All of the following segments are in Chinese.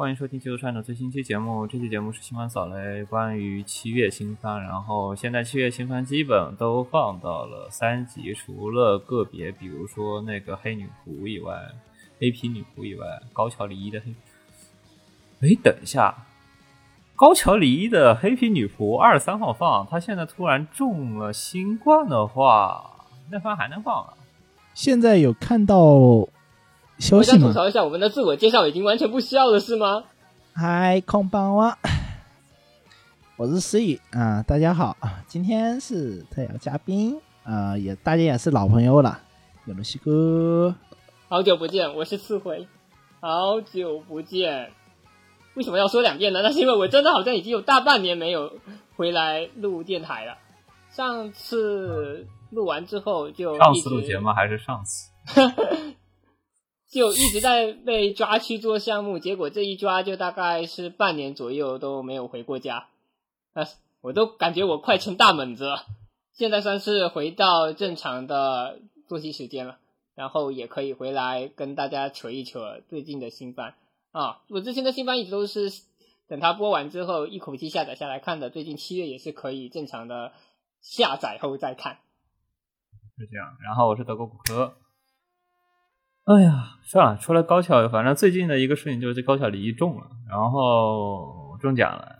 欢迎收听《季度串的最新期节目。这期节目是新番扫雷，关于七月新番。然后现在七月新番基本都放到了三集，除了个别，比如说那个黑女仆以外，黑皮女仆以外，高桥离一的黑。哎，等一下，高桥离一的黑皮女仆二十三号放，他现在突然中了新冠的话，那番还能放啊？现在有看到消我息吗？想吐槽一下，我们的自我介绍已经完全不需要了，是吗？嗨，空邦哇，我是思雨啊，大家好啊，今天是特邀嘉宾啊，也大家也是老朋友了，有了西哥，好久不见，我是刺回，好久不见。为什么要说两遍呢？那是因为我真的好像已经有大半年没有回来录电台了。上次录完之后就上次录节目还是上次？就一直在被抓去做项目，结果这一抓就大概是半年左右都没有回过家。啊，我都感觉我快成大猛子了。现在算是回到正常的作息时间了，然后也可以回来跟大家扯一扯最近的新番啊。我之前的新番一直都是等它播完之后一口气下载下来看的，最近七月也是可以正常的下载后再看。是这样。然后我是德国骨科。哎呀，算了，除了高校，反正最近的一个事情就是这高校离异中了，然后中奖了。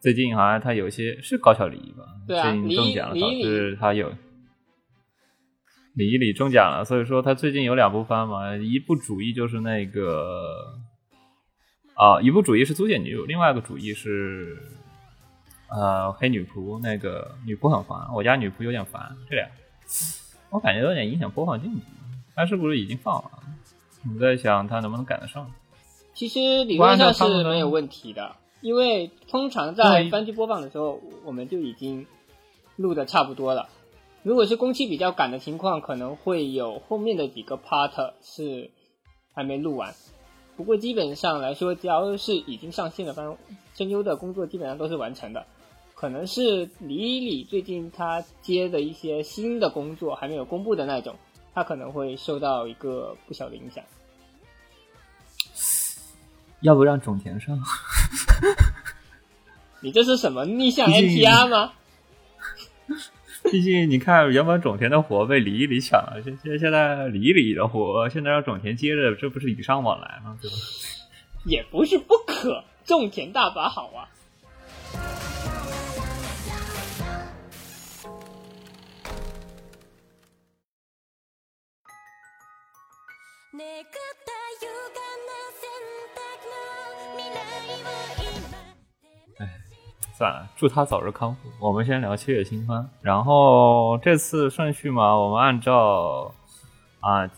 最近好像他有些是高校离异吧？对啊最近中奖了，导致他有离异里中奖了，所以说他最近有两部番嘛，一部主义就是那个啊，一部主义是租借女友，另外一个主义是呃黑女仆，那个女仆很烦，我家女仆有点烦，这俩我感觉有点影响播放进度。他是不是已经放了？我在想他能不能赶得上。其实理论上是没有问题的，因为通常在番剧播放的时候，我们就已经录的差不多了。如果是工期比较赶的情况，可能会有后面的几个 part 是还没录完。不过基本上来说，只要是已经上线的番，声优的工作基本上都是完成的。可能是李李最近他接的一些新的工作还没有公布的那种，他可能会受到一个不小的影响。要不让种田上？你这是什么逆向 NTR 吗？毕竟你看，原本种田的活被李一李抢了，现现现在李一李的活，现在让种田接着，这不是礼尚往来吗？对吧？也不是不可，种田大法好啊。算了，祝他早日康复。我们先聊七月新番，然后这次顺序嘛，我们按照啊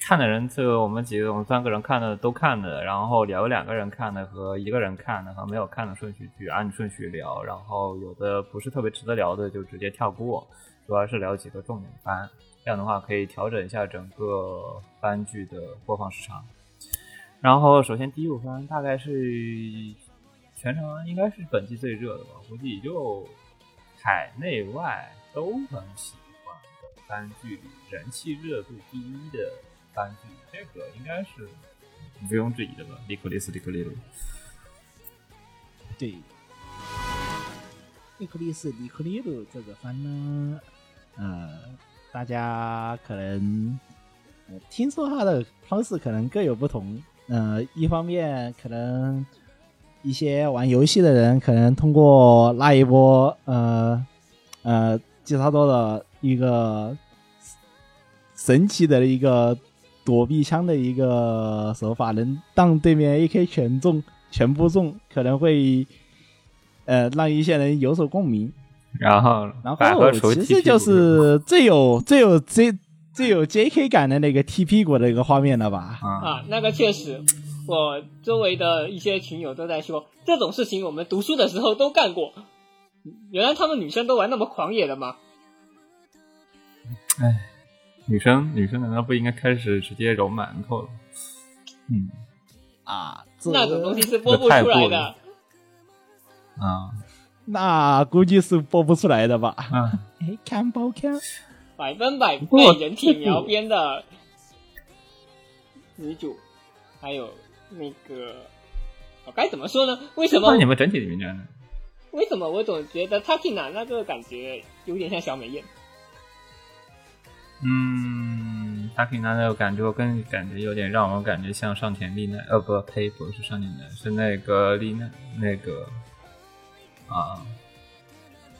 看的人，就我们几个我们三个人看的都看的，然后聊两个人看的和一个人看的和没有看的顺序去按顺序聊，然后有的不是特别值得聊的就直接跳过，主要是聊几个重点番，这样的话可以调整一下整个番剧的播放时长。然后首先第一部番大概是全程应该是本季最热的吧，估计也就海内外都很喜欢的番剧里人气热度第一的番剧，这个应该是毋庸置疑的吧。利克利斯，利克利鲁，对，利克利斯里克利鲁这个番呢，呃，大家可能、呃、听说他的方式可能各有不同。呃，一方面可能一些玩游戏的人可能通过那一波呃呃吉他多的一个神奇的一个躲避枪的一个手法，能让对面 AK 全中全部中，可能会呃让一些人有所共鸣。然后然后其实就是最有最有最最有 J.K. 感的那个踢屁股的一个画面了吧？啊，啊，那个确实，我周围的一些群友都在说这种事情，我们读书的时候都干过。原来他们女生都玩那么狂野的吗？哎女生女生难道不应该开始直接揉馒头了？嗯啊，那种东西是播不出来的。啊那估计是播不出来的吧？啊，哎，看包看，百分百被人体描边的女主，还有那个，我该怎么说呢？为什么那你们整体里面呢？为什么我总觉得 Takina 那个感觉有点像小美艳？嗯，他可以拿那个感觉，我更感觉有点让我感觉像上田丽奈，呃，不，呸，不是上田丽奈，是那个丽奈，那个啊，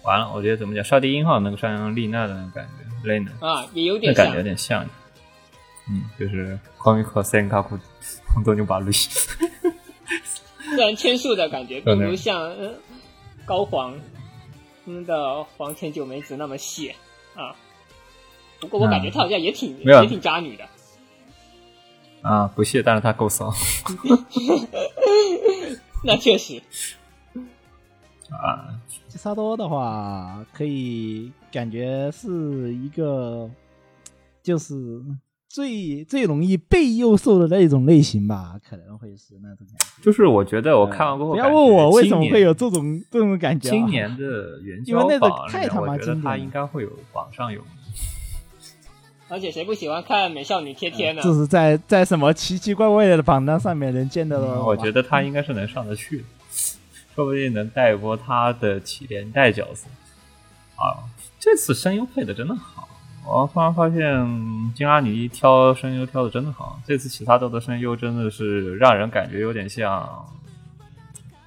完了，我觉得怎么讲，少帝一号那个上丽娜的那个感觉，丽娜，啊，也有点像感觉有。点像，嗯，就是光一和森卡库红豆牛把绿，自然千树的感觉并不像、呃、高黄他们的黄泉九美子那么细啊，不过我感觉她好像也挺、也挺渣女的。啊，不屑，但是他够骚 那确实，啊，吉萨多的话，可以感觉是一个，就是最最容易被诱受的那种类型吧，可能会是那种感觉。就是我觉得我看完过后，不要问我为什么会有这。种这种感觉、啊。今年的元因为那个宵太他妈我觉得经典了他应该会有榜上有名。而且谁不喜欢看美少女贴贴呢？就是在在什么奇奇怪怪的榜单上面能见得到、嗯我觉得他应该是能上得去的，说不定能带一波他的起连带角色。啊，这次声优配的真的好，我突然发现金阿尼挑声优挑的真的好。这次其他豆的声优真的是让人感觉有点像，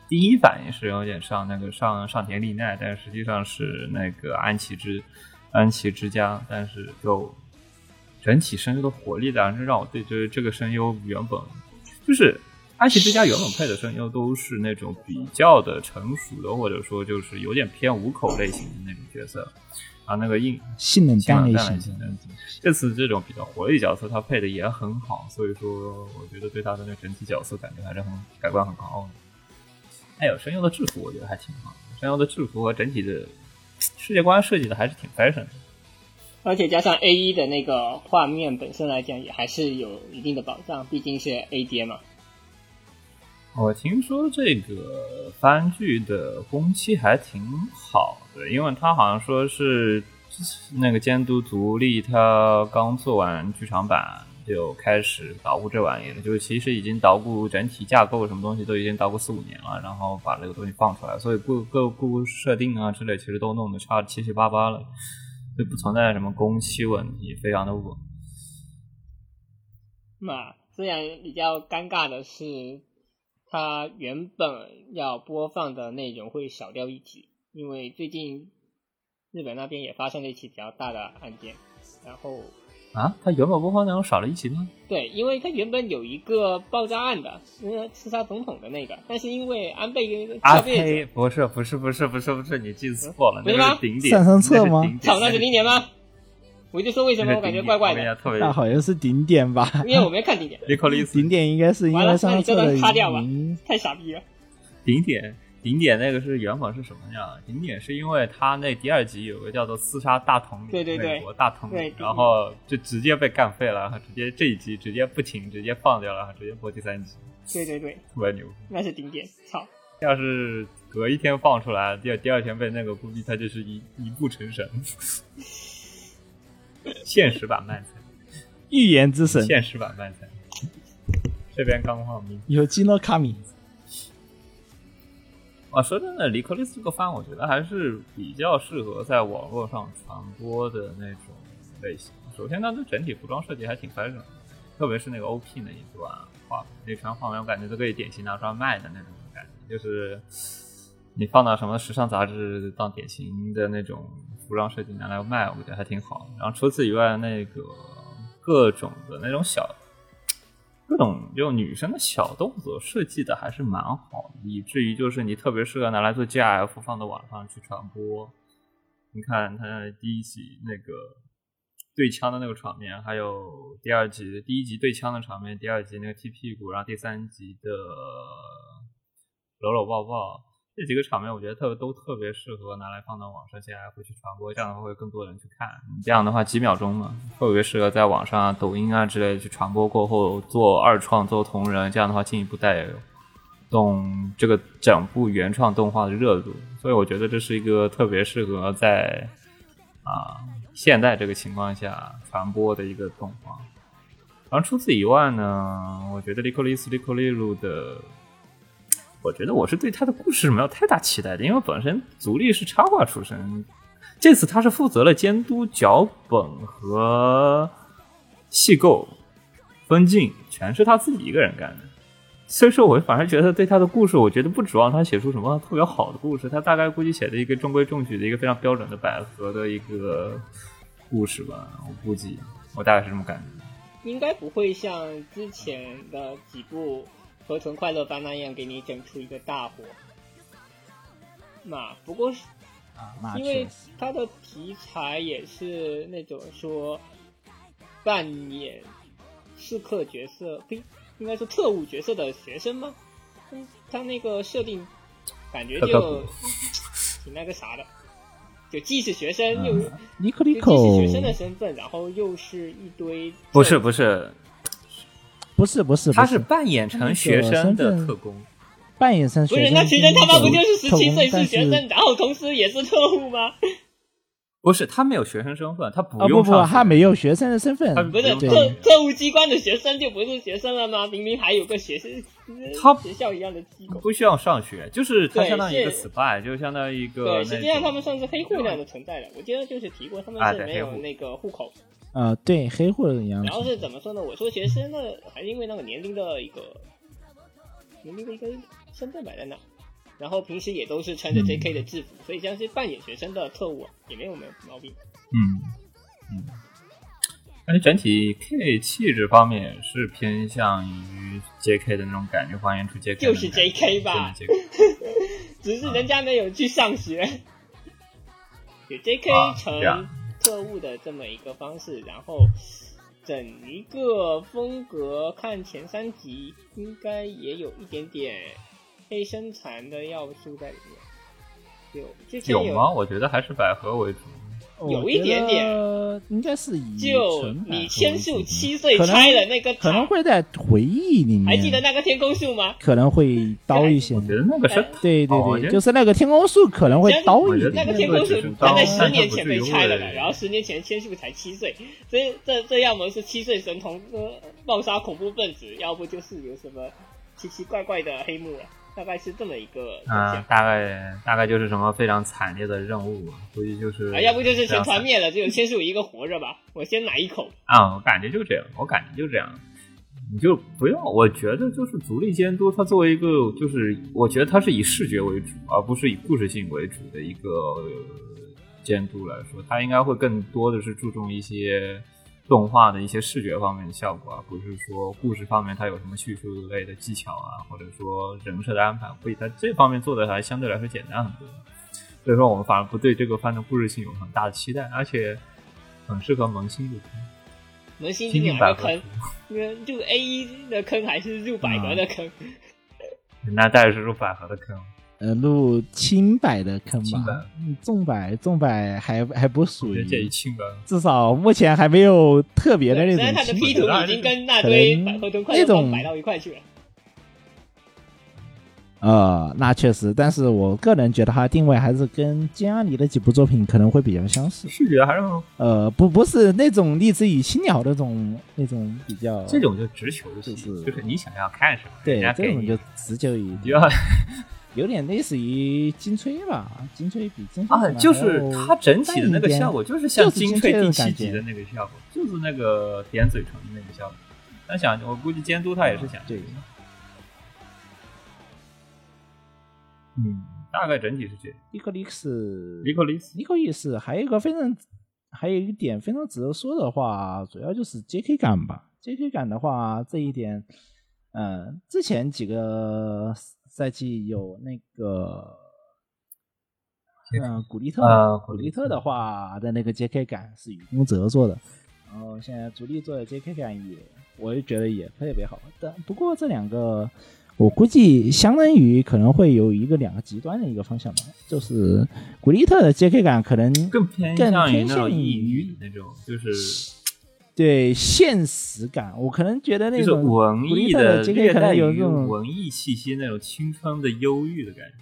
第一反应是有点像那个上上田丽奈，但实际上是那个安琪之安琪之家，但是就整体声优的活力当然让我对这这个声优原本就是安琪之家原本配的声优都是那种比较的成熟的，或者说就是有点偏五口类型的那种角色，啊，那个硬性冷性淡类型。这次这种比较活力角色，他配的也很好，所以说我觉得对他的那整体角色感觉还是很改观很高的。还有声优的制服，我觉得还挺好的，声优的制服和整体的世界观设计的还是挺 fashion 的。而且加上 A 一的那个画面本身来讲，也还是有一定的保障，毕竟是 A 阶嘛。我听说这个番剧的工期还挺好的，因为他好像说是那个监督足利他刚做完剧场版就开始捣鼓这玩意了，就是其实已经捣鼓整体架构什么东西都已经捣鼓四五年了，然后把这个东西放出来，所以各各故设定啊之类其实都弄得差七七八八了，就不存在什么工期问题，非常的稳。那虽然比较尴尬的是，它原本要播放的内容会少掉一集，因为最近日本那边也发生了一起比较大的案件，然后啊，他原本播放内容少了一集吗？对，因为它原本有一个爆炸案的，那个刺杀总统的那个，但是因为安倍啊跳跃呸！不是不是不是不是不是，你记错了，那是顶点。上上册吗那是顶点吵那是零点吗？我就说为什么我感觉怪怪的，那好像是顶点吧？因为我没看顶点，顶点应该是因为上完了那你这段擦掉吧太傻逼了。顶点顶点那个是原本是什么呀？顶点是因为他那第二集有个叫做刺杀大统领，对对对美国大统领，然后就直接被干废了，直接这一集直接不停，直接放掉了，直接播第三集，对对对，特别牛。那是顶点，操！要是隔一天放出来，第二第二天被那个，估计他就是一一步成神。现实版漫才，预言之神现实版漫才，这边刚放名。有基诺卡米，啊，说真的，《离克利斯》这个番，我觉得还是比较适合在网络上传播的那种类型。首先，它的整体服装设计还挺 fashion，的特别是那个 OP 那一段画那串画面，我感觉都可以典型拿出来卖的那种感觉，就是你放到什么时尚杂志当典型的那种服装设计拿来卖，我觉得还挺好。然后除此以外，那个各种的那种小各种就女生的小动作设计的还是蛮好，以至于就是你特别适合拿来做 GIF 放到网上去传播，你看他第一集那个对枪的那个场面，还有第二集第一集对枪的场面，第二集那个踢屁股，然后第三集的搂搂抱抱。这几个场面，我觉得特别都特别适合拿来放到网上，接下来会去传播，这样的话会更多人去看。这样的话几秒钟嘛，特别适合在网上、抖音啊之类的去传播过后做二创、做同人，这样的话进一步带动这个整部原创动画的热度。所以我觉得这是一个特别适合在啊现代这个情况下传播的一个动画。然后除此以外呢，我觉得《利克利斯利克利鲁》的。我觉得我是对他的故事没有太大期待的，因为本身足利是插画出身，这次他是负责了监督脚本和戏构、分镜，全是他自己一个人干的。所以说，我反而觉得对他的故事，我觉得不指望他写出什么特别好的故事，他大概估计写的一个中规中矩的一个非常标准的百合的一个故事吧。我估计，我大概是这么感觉。应该不会像之前的几部。和存快乐番那样给你整出一个大火，那不过是啊，因为它的题材也是那种说扮演刺客角色，呸，应该是特务角色的学生吗？嗯，他那个设定感觉就挺那个啥的，就既是学生又尼克尼克，既是学生的身份，然后又是一堆不是不是。不是不是，他是扮演成学生的特工，扮演成不是那学生他妈不就是十七岁是学生，然后同时也是特务吗？不是，他没有学生身份，他不用不不，他没有学生的身份，不是特特务机关的学生就不是学生了吗？明明还有个学生，他学校一样的机构，不需要上学，就是他相当于一个 spy，就相当于一个对，实际上他们算是黑户那样的存在的。我记得就是提过，他们是没有那个户口。啊，对，黑户的样子。然后是怎么说呢？我说学生呢，还是因为那个年龄的一个年龄的一个身份摆在那，然后平时也都是穿着 J.K. 的制服，所以像是扮演学生的特务也没有没有毛病。嗯嗯，而且整体 K 气质方面是偏向于 J.K. 的那种感觉，还原出 J.K. 就是 J.K. 吧，只是人家没有去上学，有 J.K. 成。特务的这么一个方式，然后整一个风格，看前三集应该也有一点点黑生残的要素在里面。有之前有吗？我觉得还是百合为主。有一点点，应该是以就你千树七岁拆了那个，可能会在回忆里面。还记得那个天空树吗？可能会刀一些。我觉得那个是，对对对，就是那个天空树可能会刀一些。那个天空树他在十年前被拆了的，然后十年前千树才七岁，所以这这要么是七岁神童呃暴杀恐怖分子，要不就是有什么奇奇怪怪的黑幕了。大概是这么一个啊，大概大概就是什么非常惨烈的任务，估计就是啊，要不就是全团灭了，只有千树一个活着吧？我先来一口啊，我感觉就这样，我感觉就这样，你就不要，我觉得就是独立监督，它作为一个就是，我觉得它是以视觉为主，而不是以故事性为主的一个监督来说，它应该会更多的是注重一些。动画的一些视觉方面的效果啊，不是说故事方面它有什么叙述类的技巧啊，或者说人设的安排，会在这方面做的还相对来说简单很多。所以说我们反而不对这个番的故事性有很大的期待，而且很适合萌新入坑。萌新进百合坑，入 A 一的坑还是入百合的坑？那当然是入百合的坑。呃，录清白的坑吧，重百重百还还不属于，至少目前还没有特别的那种。他的 P 图已经跟那堆百合同快乐摆到一块去了。呃，那确实，但是我个人觉得它定位还是跟金阿尼的几部作品可能会比较相似。视觉还是呃，不不是那种立志于青鸟那种那种比较。这种就直球就是就是你想要看什么，对，这种就直球一点。有点类似于金吹吧，金吹比金啊，就是它整体的那个效果，就是像金吹第七集的那个效果，就是那个点嘴唇的那个效果。他想，我估计监督他也是想这个。嗯，大概整体是这样。尼克利斯，尼克利斯，尼克利斯，还有一个非常，还有一点非常值得说的话，主要就是 J.K. 感吧。J.K. 感的话，这一点，嗯，之前几个。赛季有那个嗯，古力特，呃古力特的话的那个 JK 感是雨宫泽做的，然后现在主力做的 JK 感也，我也觉得也特别好。但不过这两个，我估计相当于可能会有一个两个极端的一个方向吧，就是古力特的 JK 感可能更偏更向于偏向那种抑于郁那种，就是对现实感，我可能觉得那就是种文艺的略带有一种文艺气息那种青春的忧郁的感觉。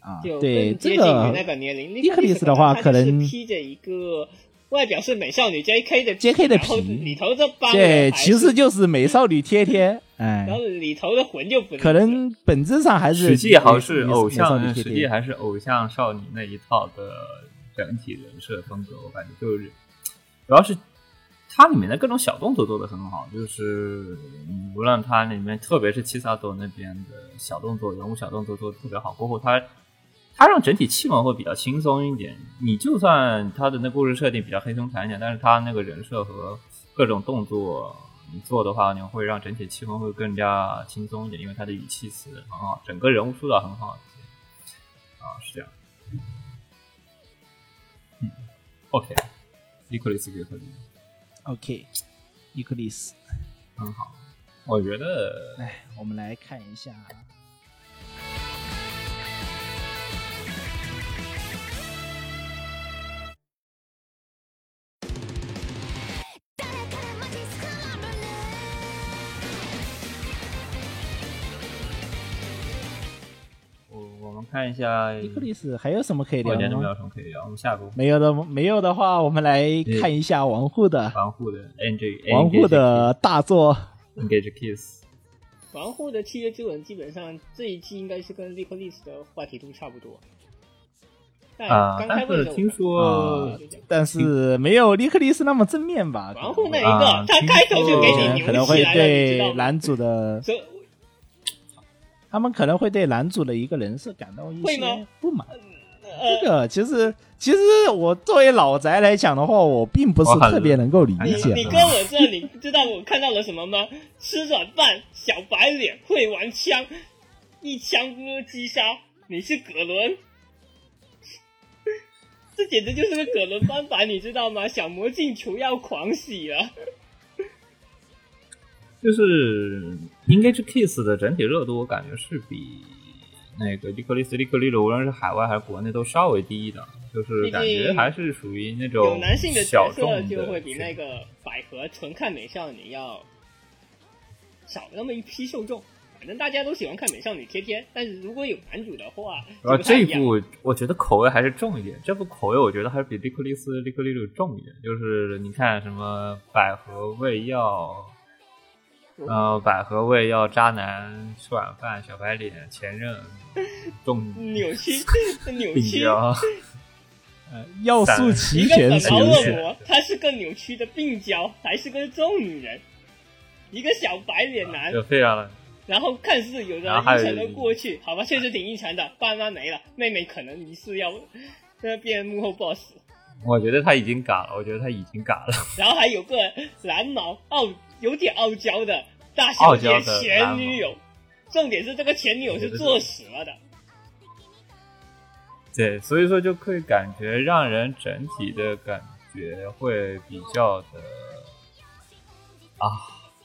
啊，就对这更接近于个那个年龄。利克里斯的话可能披着一个外表是美少女 J.K. 的 JK 的然后皮里头这帮对，其实就是美少女贴贴，哎然，后里头的魂就不可能本质上还是实际还是偶像。实际还是偶像少女那一套的整体人设风格，我感觉就是，主要是它里面的各种小动作做的很好，就是无论它里面，特别是七萨多那边的小动作、人物小动作做的特别好，过后它它让整体气氛会比较轻松一点。你就算它的那故事设定比较黑松惨一点，但是它那个人设和各种动作你做的话，你会让整体气氛会更加轻松一点，因为它的语气词很好，整个人物塑造很好。啊，是这样。嗯，OK，利克里斯给分 OK，伊克利斯，很好，我觉得哎，我们来看一下，看一下伊克利斯还有什么可以聊的我觉得没有吗？什么可以聊，我们下一步没有的，没有的话，我们来看一下王护的王护的 NG 王护的大作。Engage Kiss，王护的契约之吻基本上这一季应该是跟利克利斯的话题度差不多。但但是听说但是没有利克利斯那么正面吧？王护那一啊个，他开头就给你听扭可能会起来了，你知道吗？对男主的，他们可能会对男主的一个人设感到一些不满。呃这，个其实，其实我作为老宅来讲的话，我并不是特别能够理哎解你。跟我这，你知道我看到了什么吗？吃软饭，小白脸，会玩枪，一枪击杀。你是葛伦，这简直就是个葛伦翻版，你知道吗？小魔镜球要狂喜了。就是 Engage Kiss 的整体热度，我感觉是比那个利克利斯、利克利鲁，无论是海外还是国内都稍微低的，就是感觉还是属于那种有男性的角色就会比那个百合纯看美少女要少那么一批受众。反正大家都喜欢看美少女贴贴，但是如果有男主的话，然后就不太一样这一部我觉得口味还是重一点，这部口味我觉得还是比利克利斯、利克利鲁重一点。就是你看什么百合味药，呃，百合味要渣男吃晚饭小白脸前任重扭曲扭曲。呃要素齐一个全，本劳属于是恶魔，她是个扭曲的病娇，还是个重女人，一个小白脸男，就非常的。然后看似有着然后还有阴沉的过去，好吧，确实挺阴沉的。爸妈没了，妹妹可能疑似要呃变幕后 boss，我觉得他已经嘎了，我觉得他已经嘎了。然后还有个蓝毛傲，有点傲娇的大小姐前女友，重点是这个前女友是作死了的。对，所以说就可以感觉让人整体的感觉会比较的啊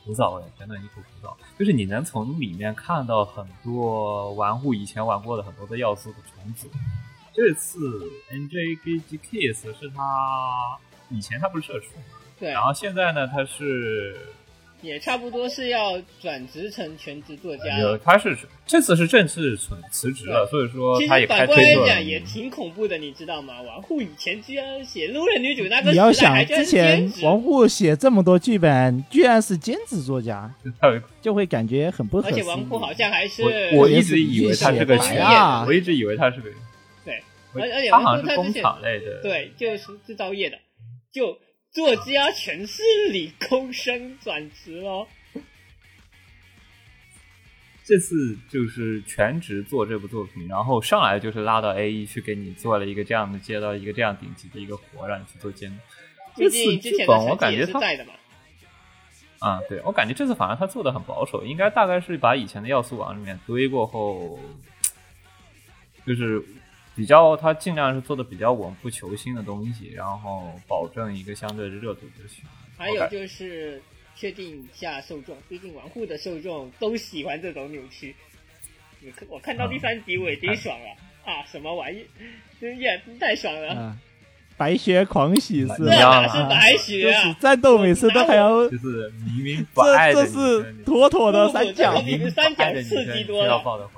枯燥味，真的一股枯燥。就是你能从里面看到很多玩户以前玩过的很多的要素的重组。这次 NJGG Kiss 是他以前他不是社畜嘛，对，然后现在呢他是也差不多是要转职成全职作家有了。他是这次是正式辞辞职了，所以说他也实反过来开推特讲也挺恐怖的，你知道吗？王沪以前居然写路人女主那个你要想之前，王沪写这么多剧本，居然是兼职作家，就会感觉很不合而。且王沪好像还是我我一直以为他是个写学白我一直以为他是个而而且他好像是工厂类的，，对，就是制造业的，就作家全是理工生转职咯。这次就是全职做这部作品，然后上来就是拉到 A E 去给你做了一个这样的，接到一个这样顶级的一个活，让你去做监督。毕这次之前剧本我感觉他。啊、对我感觉这次反而他做的很保守，应该大概是把以前的要素往里面堆过后，就是比较，他尽量是做的比较稳不求新的东西，然后保证一个相对的热度就行。还有就是确定一下受众，毕竟玩户的受众都喜欢这种扭曲。你看，我看到第三集我已经爽了、啊！什么玩意？真也太爽了！啊，白雪狂喜是这一样哪啊是白雪就是啊？战斗每次都还要，就是明明不爱这这是妥妥的三角不。这个三角刺激多了。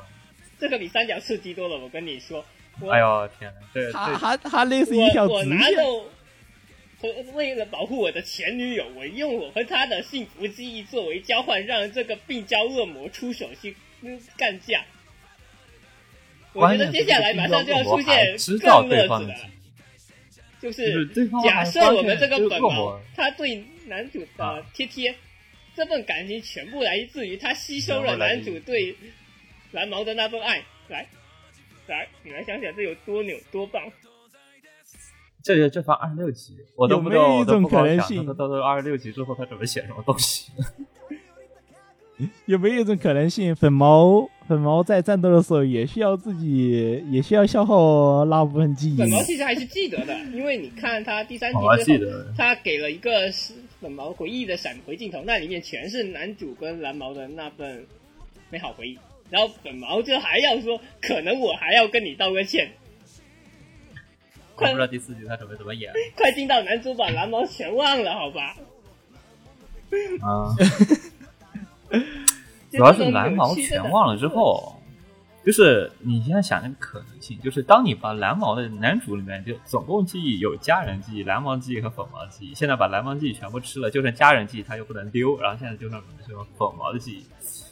这个比三角刺激多了，我跟你说。我哎呦天哪，这他这他他类似一条我我直线，拿着我为了保护我的前女友，我用我和她的幸福记忆作为交换，让这个病娇恶魔出手去嗯干架。我觉得接下来马上就要出现更乐子的了，就就是假设我们这个这本毛，他对男主的啊贴贴，这份感情全部来自于他吸收了男主对蓝毛的那份爱。来，来，你来想想这有多牛多棒！这个这发二十六集，我都不知道有没有一种可能性他到到二十六集之后他准备写什么东西。有没有一种可能性，粉毛粉毛在战斗的时候也需要自己也需要消耗那部分记忆粉？毛其实还是记得的，因为你看他第三集之后，他给了一个是粉毛回忆的闪回镜头，那里面全是男主跟蓝毛的那份美好回忆。然后粉毛就还要说，可能我还要跟你道个歉。快我不知道第四集他准备怎么演 快进到男主把蓝毛全忘了，好吧？啊。主 主要是蓝毛全忘了之后，就是你现在想那个可能性，就是当你把蓝毛的男主里面就总共记忆有家人记忆、蓝毛记忆和粉毛记忆，现在把蓝毛记忆全部吃了，就剩家人记忆，他又不能丢，然后现在就剩什么粉毛的记忆。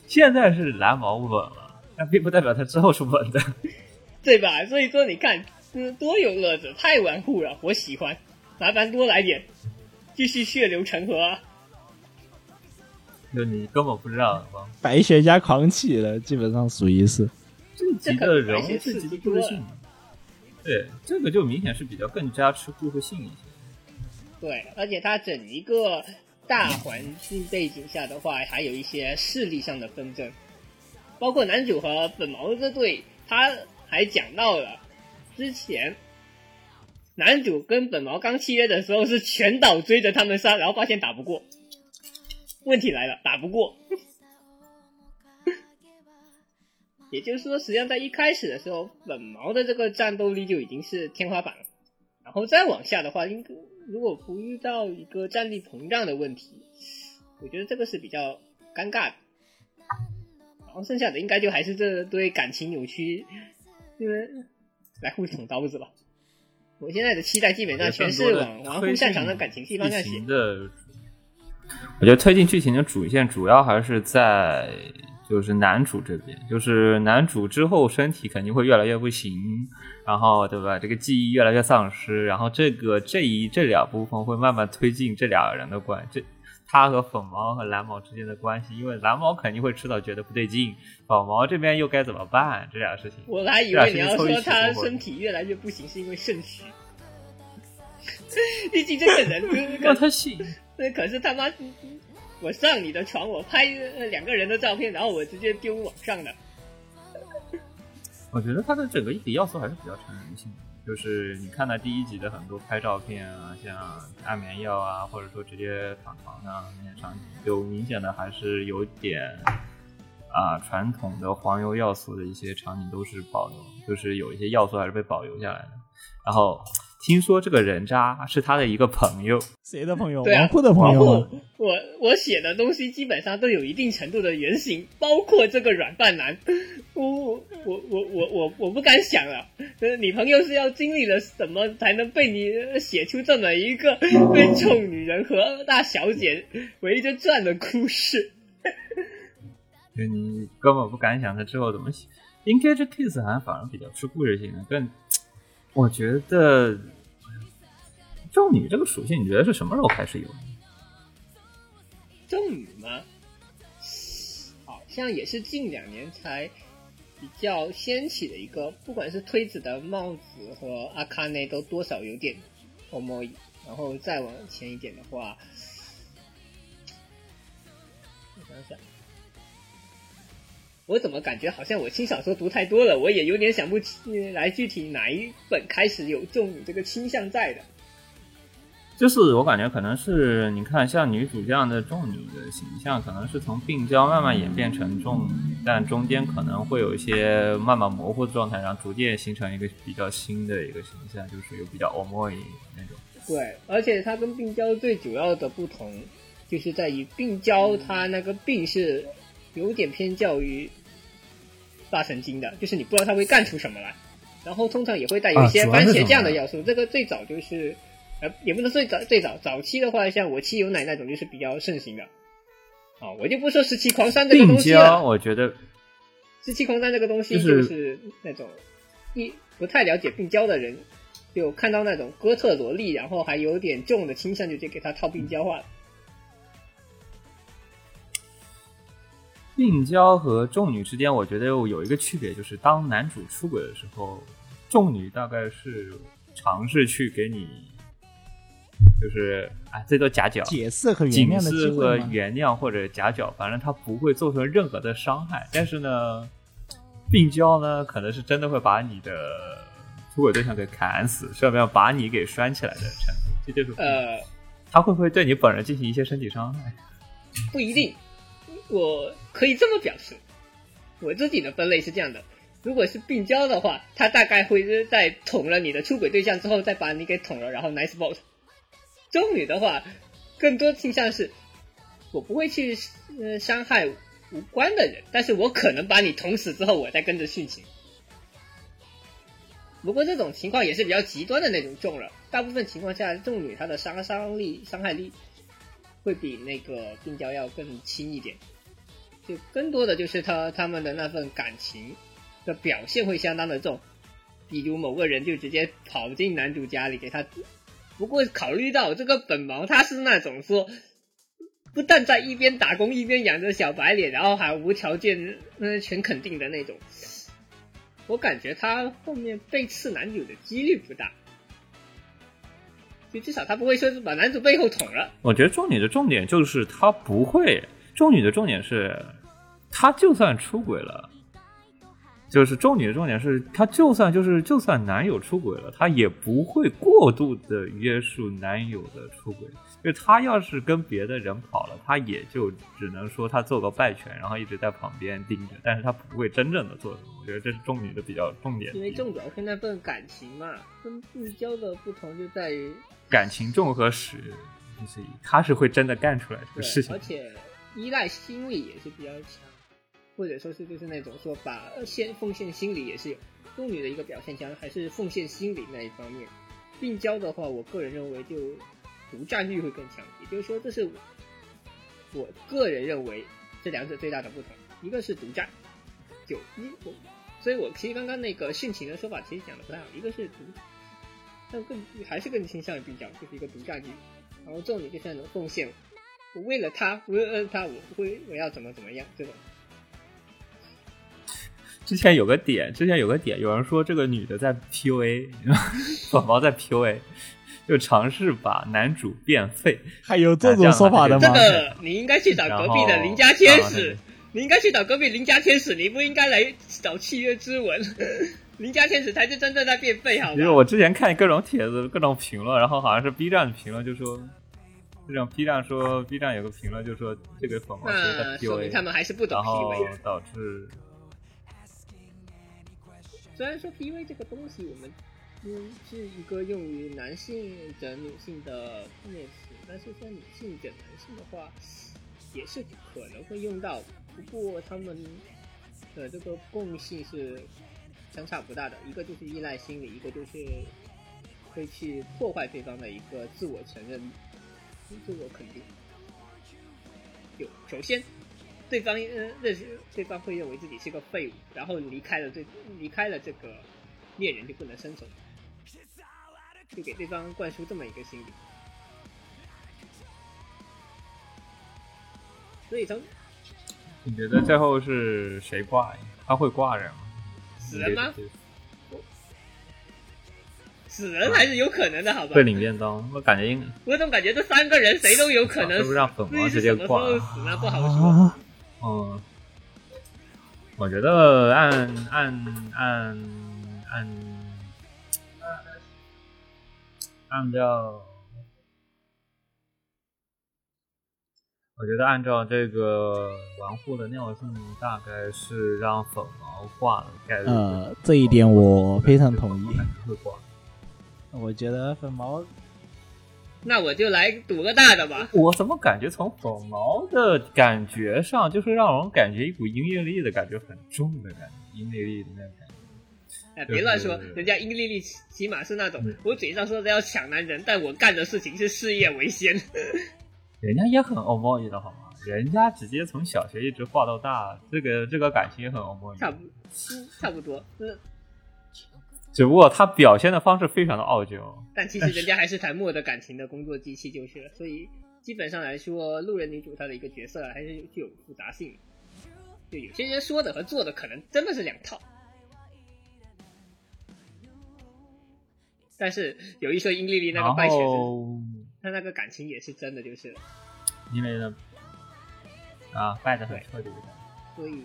现在是蓝毛稳了，但并不代表他之后是稳的。对吧？所以说你看，嗯，多有乐子，太顽固了，我喜欢。麻烦多来点，继续血流成河啊！就你根本不知道，白雪加狂气了，基本上属于是。这集的人物这集的故事性，对这个就明显是比较更加吃故事性一些。对，而且它整一个大环境背景下的话，还有一些势力上的纷争，包括男主和本毛这对，他还讲到了之前男主跟本毛刚契约的时候是全岛追着他们杀，然后发现打不过。问题来了，打不过。也就是说，实际上在一开始的时候，本毛的这个战斗力就已经是天花板了。然后再往下的话，应该如果不遇到一个战力膨胀的问题，我觉得这个是比较尴尬的。然后剩下的应该就还是这堆感情扭曲，因为来互捅刀子吧。我现在的期待基本上全是往玩户擅长的感情戏方向写。的，我觉得推进剧情的主线主要还是在就是男主这边，就是男主之后身体肯定会越来越不行，然后对吧？这个记忆越来越丧失，然后这个这一这两部分会慢慢推进这俩人的关这。他和粉毛和蓝毛之间的关系，因为蓝毛肯定会迟早觉得不对劲，粉毛这边又该怎么办？这俩事情，我还以为你要说他身体越来越不行是因为肾虚，毕竟这个人，那他信，那可是他妈，我上你的床，我拍两个人的照片，然后我直接丢网上的。我觉得它的整个一体要素还是比较成人性的。就是你看到第一集的很多拍照片啊，像安眠药啊，或者说直接躺床上那些场景，就明显的还是有点啊传统的黄油要素的一些场景都是保留，就是有一些要素还是被保留下来的。然后听说这个人渣是他的一个朋友，谁的朋友？对啊王库的朋友？我我写的东西基本上都有一定程度的原型，包括这个软饭男。我我我我我我我不敢想了，呃，你朋友是要经历了什么才能被你写出这么一个 被臭女人和大小姐围着转的故事？就你根本不敢想他之后怎么写。应该这 case 好像反而比较吃故事性的，更我觉得咒女这个属性，你觉得是什么时候开始有？咒女吗？好像也是近两年才比较掀起的一个，不管是推子的帽子和阿卡内都多少有点 o m o 然后再往前一点的话，我想想，我怎么感觉好像我轻小说读太多了，我也有点想不起来具体哪一本开始有重女这个倾向在的。就是我感觉可能是你看像女主这样的重女的形象，可能是从病娇慢慢演变成重女，但中间可能会有一些慢慢模糊的状态，然后逐渐形成一个比较新的一个形象，就是有比较 omo 那种。对，而且它跟病娇最主要的不同，就是在于病娇它那个病是有点偏较于大神经的，就是你不知道他会干出什么来，然后通常也会带有一些番茄酱的要素。这个最早就是，呃，也不能最早最早早期的话，像我妻有奶那种就是比较盛行的。啊，我就不说十七狂山这个东西娇，了，我觉得十七狂山这个东西就就是是那种一不太了解病娇的人，就看到那种哥特萝莉，然后还有点重的倾向，就直接给他套病娇化了。病娇和众女之间，我觉得有一个区别，就是当男主出轨的时候，众女大概是尝试去给你，就是哎，最多夹角、解释和原谅的机示和？原谅或者夹角，反正他不会造成任何的伤害。但是呢，病娇呢，可能是真的会把你的出轨对象给砍死，甚至要把你给拴起来的程度。这就是呃，他会不会对你本人进行一些身体伤害？不一定，我可以这么表示，我自己的分类是这样的：如果是病娇的话，他大概会是在捅了你的出轨对象之后，再把你给捅了，然后 nice boss。中女的话，更多倾向是，我不会去呃伤害无关的人，但是我可能把你捅死之后，我再跟着殉情。不过这种情况也是比较极端的那种重了，大部分情况下，重女她的杀伤力、伤害力会比那个病娇要更轻一点，就更多的就是他他们的那份感情的表现会相当的重，比如某个人就直接跑进男主家里给他。不过考虑到这个本毛他是那种说，不但在一边打工一边养着小白脸，然后还无条件嗯全肯定的那种，我感觉他后面背刺男主的几率不大。就至少他不会说是把男主背后捅了，我觉得重点的重点就是他不会，重女的重点是，她就算出轨了，就是重女的重点是，她就算就是就算男友出轨了，她也不会过度的约束男友的出轨。就她要是跟别的人跑了，她也就只能说她做个败犬，然后一直在旁边盯着，但是她不会真正的做。我觉得这是重女的比较重点，因为重主要是那份感情嘛，跟自交的不同就在于，感情重和实，就是她是会真的干出来这个事情而。且依赖心理也是比较强，或者说是就是那种说把献奉献心理也是有。重女的一个表现强还是奉献心理那一方面，病娇的话，我个人认为就独占欲会更强，也就是说这是我个人认为这两者最大的不同，一个是独占，就一我，所以我其实刚刚那个殉情的说法其实讲的不太好，一个是独，但更还是更倾向于病娇，就是一个独占欲，然后重女就是那种奉献，我为了他，为了他，我会我要怎么怎么样这种。之前有个点，之前有个点，有人说这个女的在 PUA，宝宝在 PUA，就尝试把男主变废。还有这种说法的吗这？个你应该去找隔壁的邻家天使 你应该去找隔壁邻家天使，你不应该来找契约之吻。邻家天使才是真正在变废，好因为吧？我之前看各种帖子、各种评论，然后好像是 B 站的评论就说，这种 B 站说 B 站有个评论就说这个粉毛其实在那说明他们还是不懂然后 PUA 的。导致虽然说 PUA 这个东西，我们嗯是一个用于男性整女性的负面词，但是像女性整男性的话，也是可能会用到。不过他们的这个共性是相差不大的，一个就是依赖心理，一个就是会去破坏对方的一个自我承认、自我肯定。有首先，对方呃认识对方会认为自己是个废物，然后离开了这离开了这个恋人就不能生存，就给对方灌输这么一个心理。所以从你觉得最后是谁挂？他会挂人吗？死人吗？对死人还是有可能的，好吧会？领便当，我感觉应我总感觉这三个人谁都有可能死，是不是让粉至于毛直接挂？死那不好说。啊，嗯，我觉得按按按按按照，我觉得按照这个玩户的尿性，大概是让粉毛挂的概率。呃，这一点我非常同意。会挂。我觉得粉毛，那我就来赌个大的吧。我怎么感觉从粉毛的感觉上，就是让人感觉一股阴烈力的感觉很重的感觉，阴烈力的那种感觉。哎，别乱说，人家英丽丽起码是那种我嘴上说的要抢男人，但我干的事情是事业为先。人家也很欧贸易的好吗？人家直接从小学一直画到大，这个这个感情也很欧贸易。差不，差不多。只不过他表现的方式非常的傲娇。但其实人家还是台末的感情的工作机器就是了，所以基本上来说，路人女主她的一个角色还是具有复杂性。就有些人说的和做的可能真的是两套。但是有一说英丽丽那个败血是，他那个感情也是真的，就是，因为呢，啊，败的很彻底。所以，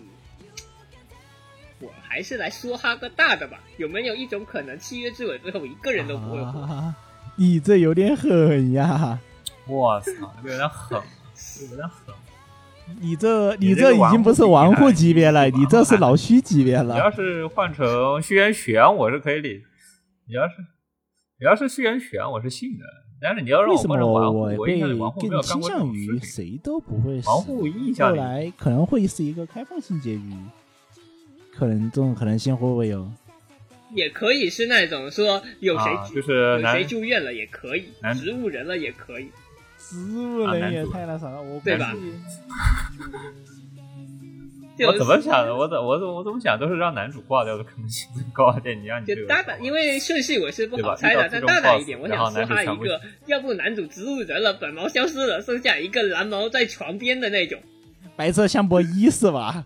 我还是来说哈个大的吧。有没有一种可能，契约之吻最后一个人都不会活？你这有点狠呀！我操，这有点狠，有点狠。你这你这已经不是玩户级别了，你这是老虚级别了。你要是换成轩辕玄，我是可以理。你要是。你要是虚元玄，我是信的。但是你要让我换成王户，我印象里王户没有干过这种事情。谁都不会。王户印象里，后来可能会是一个开放性结局，可能这种可能性会不会有？也可以是那种说有谁就是有谁住院了也可以，植物人了也可以，植物人也太那啥了，我对吧？我怎么想的？我怎我怎我怎么想都是让男主挂掉的可能性更高一点。你让你就大胆，因为顺序我是不好猜的，但大胆一点，我想说他一个，要不男主植物人了，本毛消失了，剩下一个蓝毛在床边的那种，白色相搏一是吧？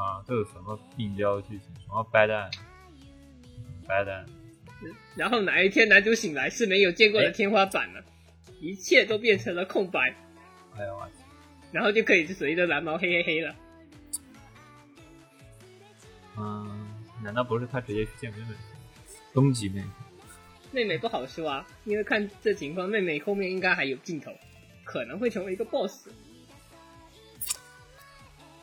啊，都有什么病娇剧情？什么白蛋？白蛋。然后哪一天男主醒来是没有见过的天花板了，一切都变成了空白。哎呦我去！然后就可以随着蓝毛嘿嘿嘿了。嗯，难道不是他直接去见妹妹？终极妹妹，妹妹不好说啊，因为看这情况，妹妹后面应该还有镜头，可能会成为一个 BOSS。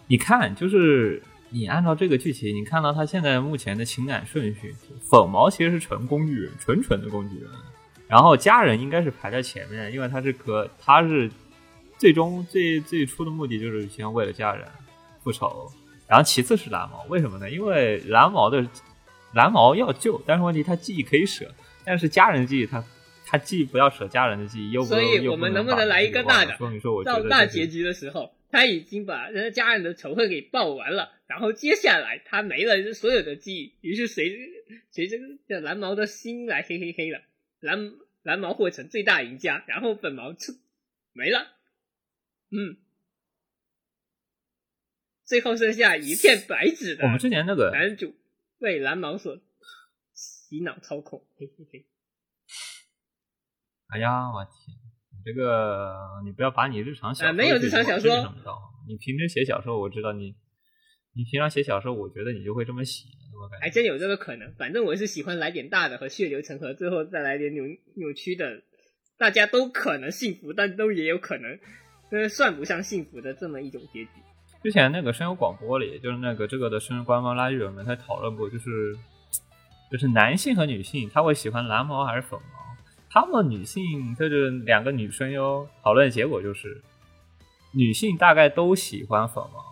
你看，就是你按照这个剧情，你看到他现在目前的情感顺序，粉毛其实是纯工具人，纯纯的工具人，然后家人应该是排在前面，因为他是可他是最终最最初的目的就是先为了家人复仇。然后其次是蓝毛，为什么呢？因为蓝毛的蓝毛要救，但是问题他记忆可以舍，但是家人记忆他他既不要舍家人的记忆，又所以我们能不能来一个大的？到大结局的时候，他已经把人家家人的仇恨给报完了，然后接下来他没了所有的记忆，于是随随着这蓝毛的心来嘿嘿嘿了，蓝蓝毛获成最大赢家，然后粉毛出没了，嗯。最后剩下一片白纸的。我们之前那个男主被蓝毛所洗脑操控，嘿嘿嘿。哎呀，我天！你这个，你不要把你日常小说没有日常小说。你平时写小说，我知道你，你平常写小说，我觉得你就会这么写。还真有这个可能。反正我是喜欢来点大的和血流成河，最后再来点扭扭曲的，大家都可能幸福，但都也有可能，呃，算不上幸福的这么一种结局。之前那个声优广播里，就是那个这个的声优官方拉日本们他讨论过，就是就是男性和女性他会喜欢蓝毛还是粉毛？他们女性就是两个女声优讨论的结果就是，女性大概都喜欢粉毛，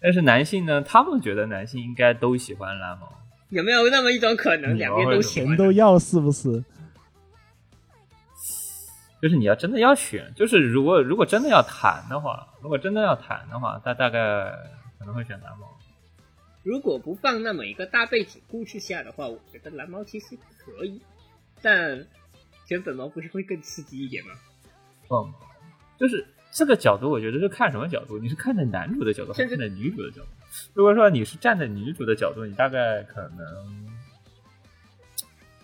但是男性呢，他们觉得男性应该都喜欢蓝毛。有没有那么一种可能，两边都喜欢都要，是不是？就是你要真的要选，就是如果如果真的要谈的话，如果真的要谈的话，他大概可能会选蓝毛。如果不放那么一个大背景故事下的话，我觉得蓝毛其实可以，但选粉毛不是会更刺激一点吗？嗯，就是这个角度，我觉得是看什么角度？你是看在男主的角度，还是看在女主的角度？如果说你是站在女主的角度，你大概可能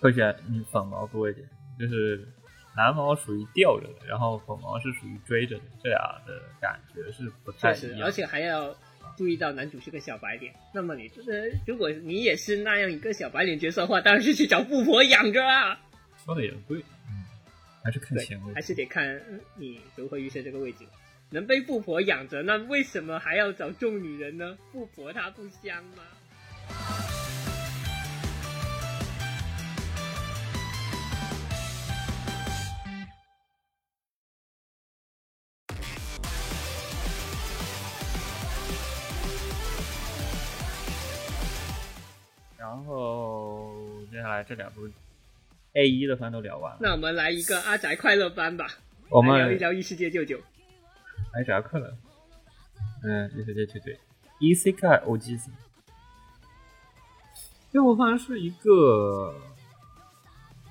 会选女粉毛多一点，就是。蓝毛属于吊着的，然后粉毛是属于追着的，这俩的感觉是不太一样。而且还要注意到男主是个小白脸，那么你呃，如果你也是那样一个小白脸角色的话，当然是去找富婆养着啊。说的也对，嗯，还是看对钱为，还是得看嗯你如何预设这个位置。能被富婆养着，那为什么还要找众女人呢？富婆她不香吗？然后接下来这两部 A 一的番都聊完了，那我们来一个阿宅快乐班吧，我们聊一聊异世界舅舅。来，宅快乐，嗯，异世界球队 E C K O G Z 这部番是一个。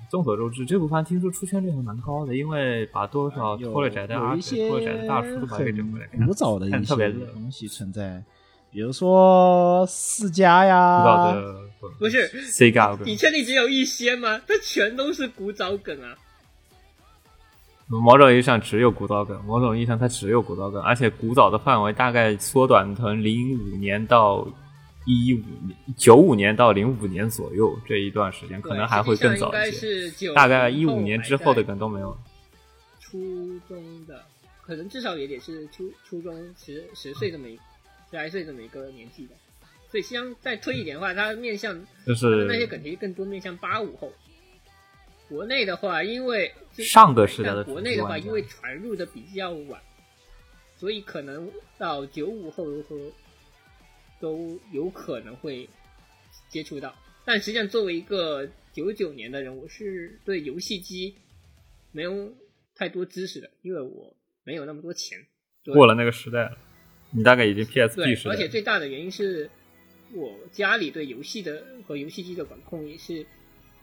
众所周知，这部番听说出圈率还蛮高的，因为把多少有拖了宅的阿宅、拖了宅的大叔都把给整过来看，古早的一些看特别热，东西存在，比如说世家呀，古早的不是 C 嘎你确定只有一些吗？这全都是古早梗啊！某种意义上只有古早梗，某种意义上它只有古早梗，而且古早的范围大概缩短成零五年到一五年、九五年到零五年左右这一段时间，可能还会更早一些。些是大概一五年之后的梗都没有。初中的，可能至少也得是初初中十十岁这么一十来岁这么一个年纪的。所以相再推一点的话，它面向就是那些是梗其实更多面向八五后。国内的话，因为上个时代的国内的话，因为传入的比较晚，所以可能到九五后和都有可能会接触到。但实际上，作为一个九九年的人，我是对游戏机没有太多知识的，因为我没有那么多钱。对过了那个时代了，你大概已经 PSP，时代了。而且最大的原因是我家里对游戏的和游戏机的管控也是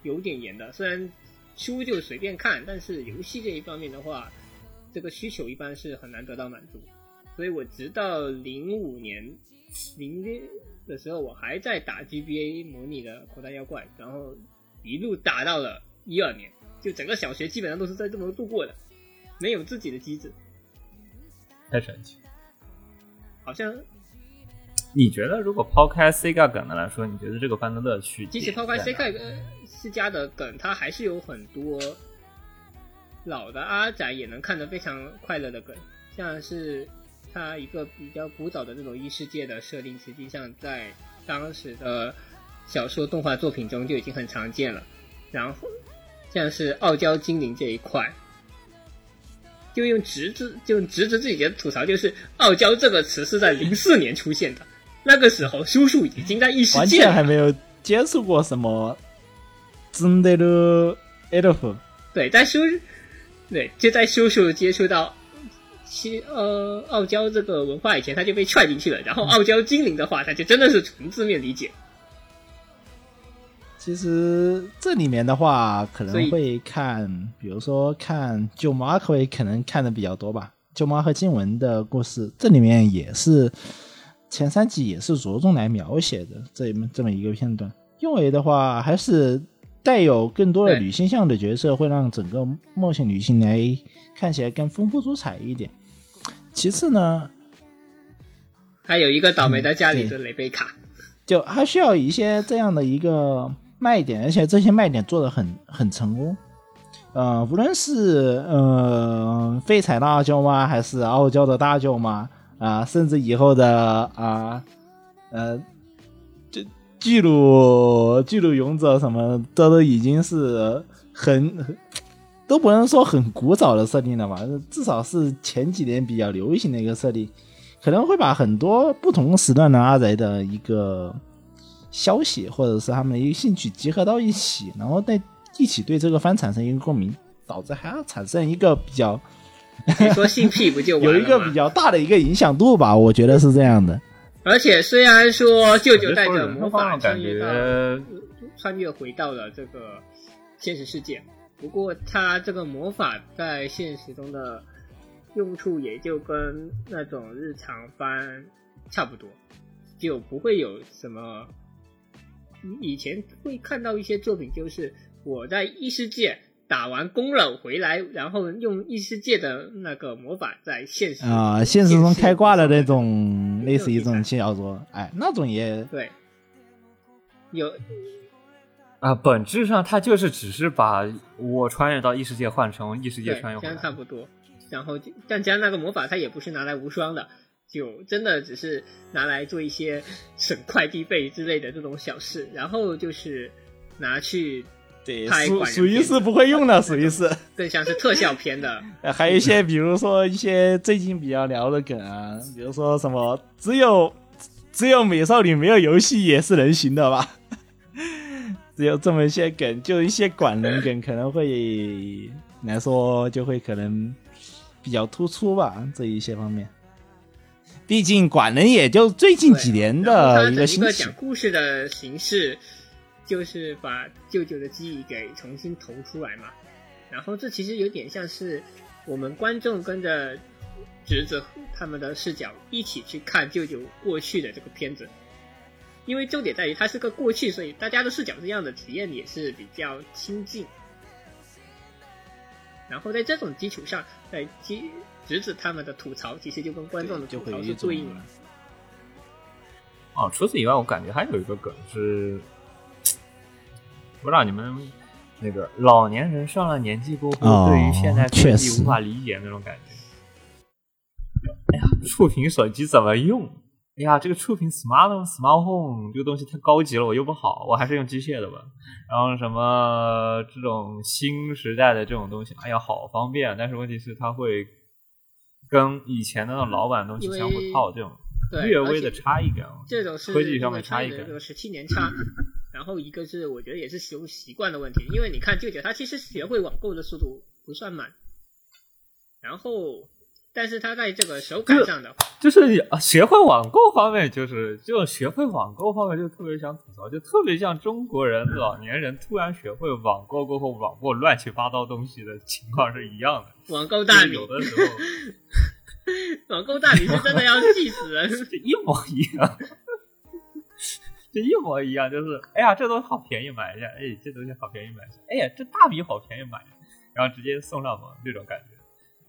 有点严的。虽然书就随便看，但是游戏这一方面的话，这个需求一般是很难得到满足。所以我直到零五年零月的时候，我还在打 GBA 模拟的口袋妖怪，然后一路打到了一二年，就整个小学基本上都是在这么度过的，没有自己的机子，太神奇。好像你觉得如果抛开 Sega 梗的来说，你觉得这个番的乐趣？即使抛开呃世家的梗，它还是有很多老的阿宅也能看得非常快乐的梗，像是它一个比较古早的这种异世界的设定，实际上在当时的小说动画作品中就已经很常见了。然后像是傲娇精灵这一块，就用直子就用直子自己的吐槽，就是“傲娇”这个词是在零四年出现的，那个时候叔叔已经在异世完界还没有接触过什么真的的 elf，对，在叔，对，就在叔叔接触到其呃傲娇这个文化以前，他就被踹进去了。然后傲娇精灵的话，他就真的是纯字面理解。其实这里面的话，可能会看，比如说看舅妈会可能看的比较多吧。舅妈和静雯的故事，这里面也是前三集也是着重来描写的这么这么一个片段。因为的话，还是带有更多的女性向的角色，会让整个冒险女性来看起来更丰富多彩一点。其次呢，还有一个倒霉的家里嗯的雷贝卡，就还需要一些这样的一个卖点，而且这些卖点做的很很成功。呃，无论是呃废柴的阿娇妈，还是傲娇的大舅妈啊、甚至以后的啊呃，这巨乳巨乳勇者什么，这都已经是很都不能说很古早的设定了吧，至少是前几年比较流行的一个设定。可能会把很多不同时段的阿宅的一个消息，或者是他们的一个兴趣集合到一起，然后在一起对这个番产生一个共鸣，导致还要产生一个比较 你说性癖不就有一个比较大的一个影响度吧，我觉得是这样的。而且虽然说舅舅带着魔法感穿越穿越回到了这个现实世界，不过他这个魔法在现实中的用处也就跟那种日常番差不多，就不会有什么。以以前会看到一些作品，就是我在异世界打完工了回来，然后用异世界的那个魔法在现实啊、现实中开挂的那种，类似于这种小说，哎，那种也对，有啊，本质上它就是只是把我穿越到异世界换成异世界，穿越回这样差。不多。然后但加那个魔法，它也不是拿来无双的，就真的只是拿来做一些省快递费之类的这种小事，然后就是拿去对属属于是不会用的，属于是。更像是特效片的。呃还有一些，比如说一些最近比较聊的梗啊，比如说什么只有只有美少女没有游戏也是能行的吧？只有这么一些梗，就一些管人梗，可能会来说就会可能比较突出吧，这一些方面。毕竟管人也就最近几年的一整个兴起个讲，故事的形式，就是把舅舅的记忆给重新投出来嘛。然后这其实有点像是我们观众跟着侄子他们的视角一起去看舅舅过去的这个片子。因为重点在于它是个过去，所以大家的视角这样的体验也是比较亲近。然后在这种基础上，在基侄子他们的吐槽，其实就跟观众的吐槽是对应了。哦，除此以外，我感觉还有一个梗是，不知道你们那个老年人上了年纪过后，哦对于现在科技无法理解那种感觉。哎呀，触屏手机怎么用？哎呀，这个触屏 smart smart home 这个东西太高级了，我用不好，我还是用机械的吧。然后什么这种新时代的这种东西，哎呀，好方便，但是问题是它会跟以前的那种老版的东西相互套，这种略微的差异感。这种是科技上面差异感因为它有一个十七年差，然后一个是我觉得也是使用习惯的问题，因为你看舅舅他其实学会网购的速度不算慢，然后但是他在这个手感上的话，就是啊学会网购方面，就是就学会网购方面，就特别想吐槽，就特别像中国人老年人突然学会网购过后，网购乱七八糟东西的情况是一样的。网购大米，有的时候 网购大米是真的要气死人。这一模一样，这一模一样，就是哎呀，这东西好便宜，买一下，哎，这东西好便宜，买一下，哎呀，这大米好便宜，买，然后直接送上门这种感觉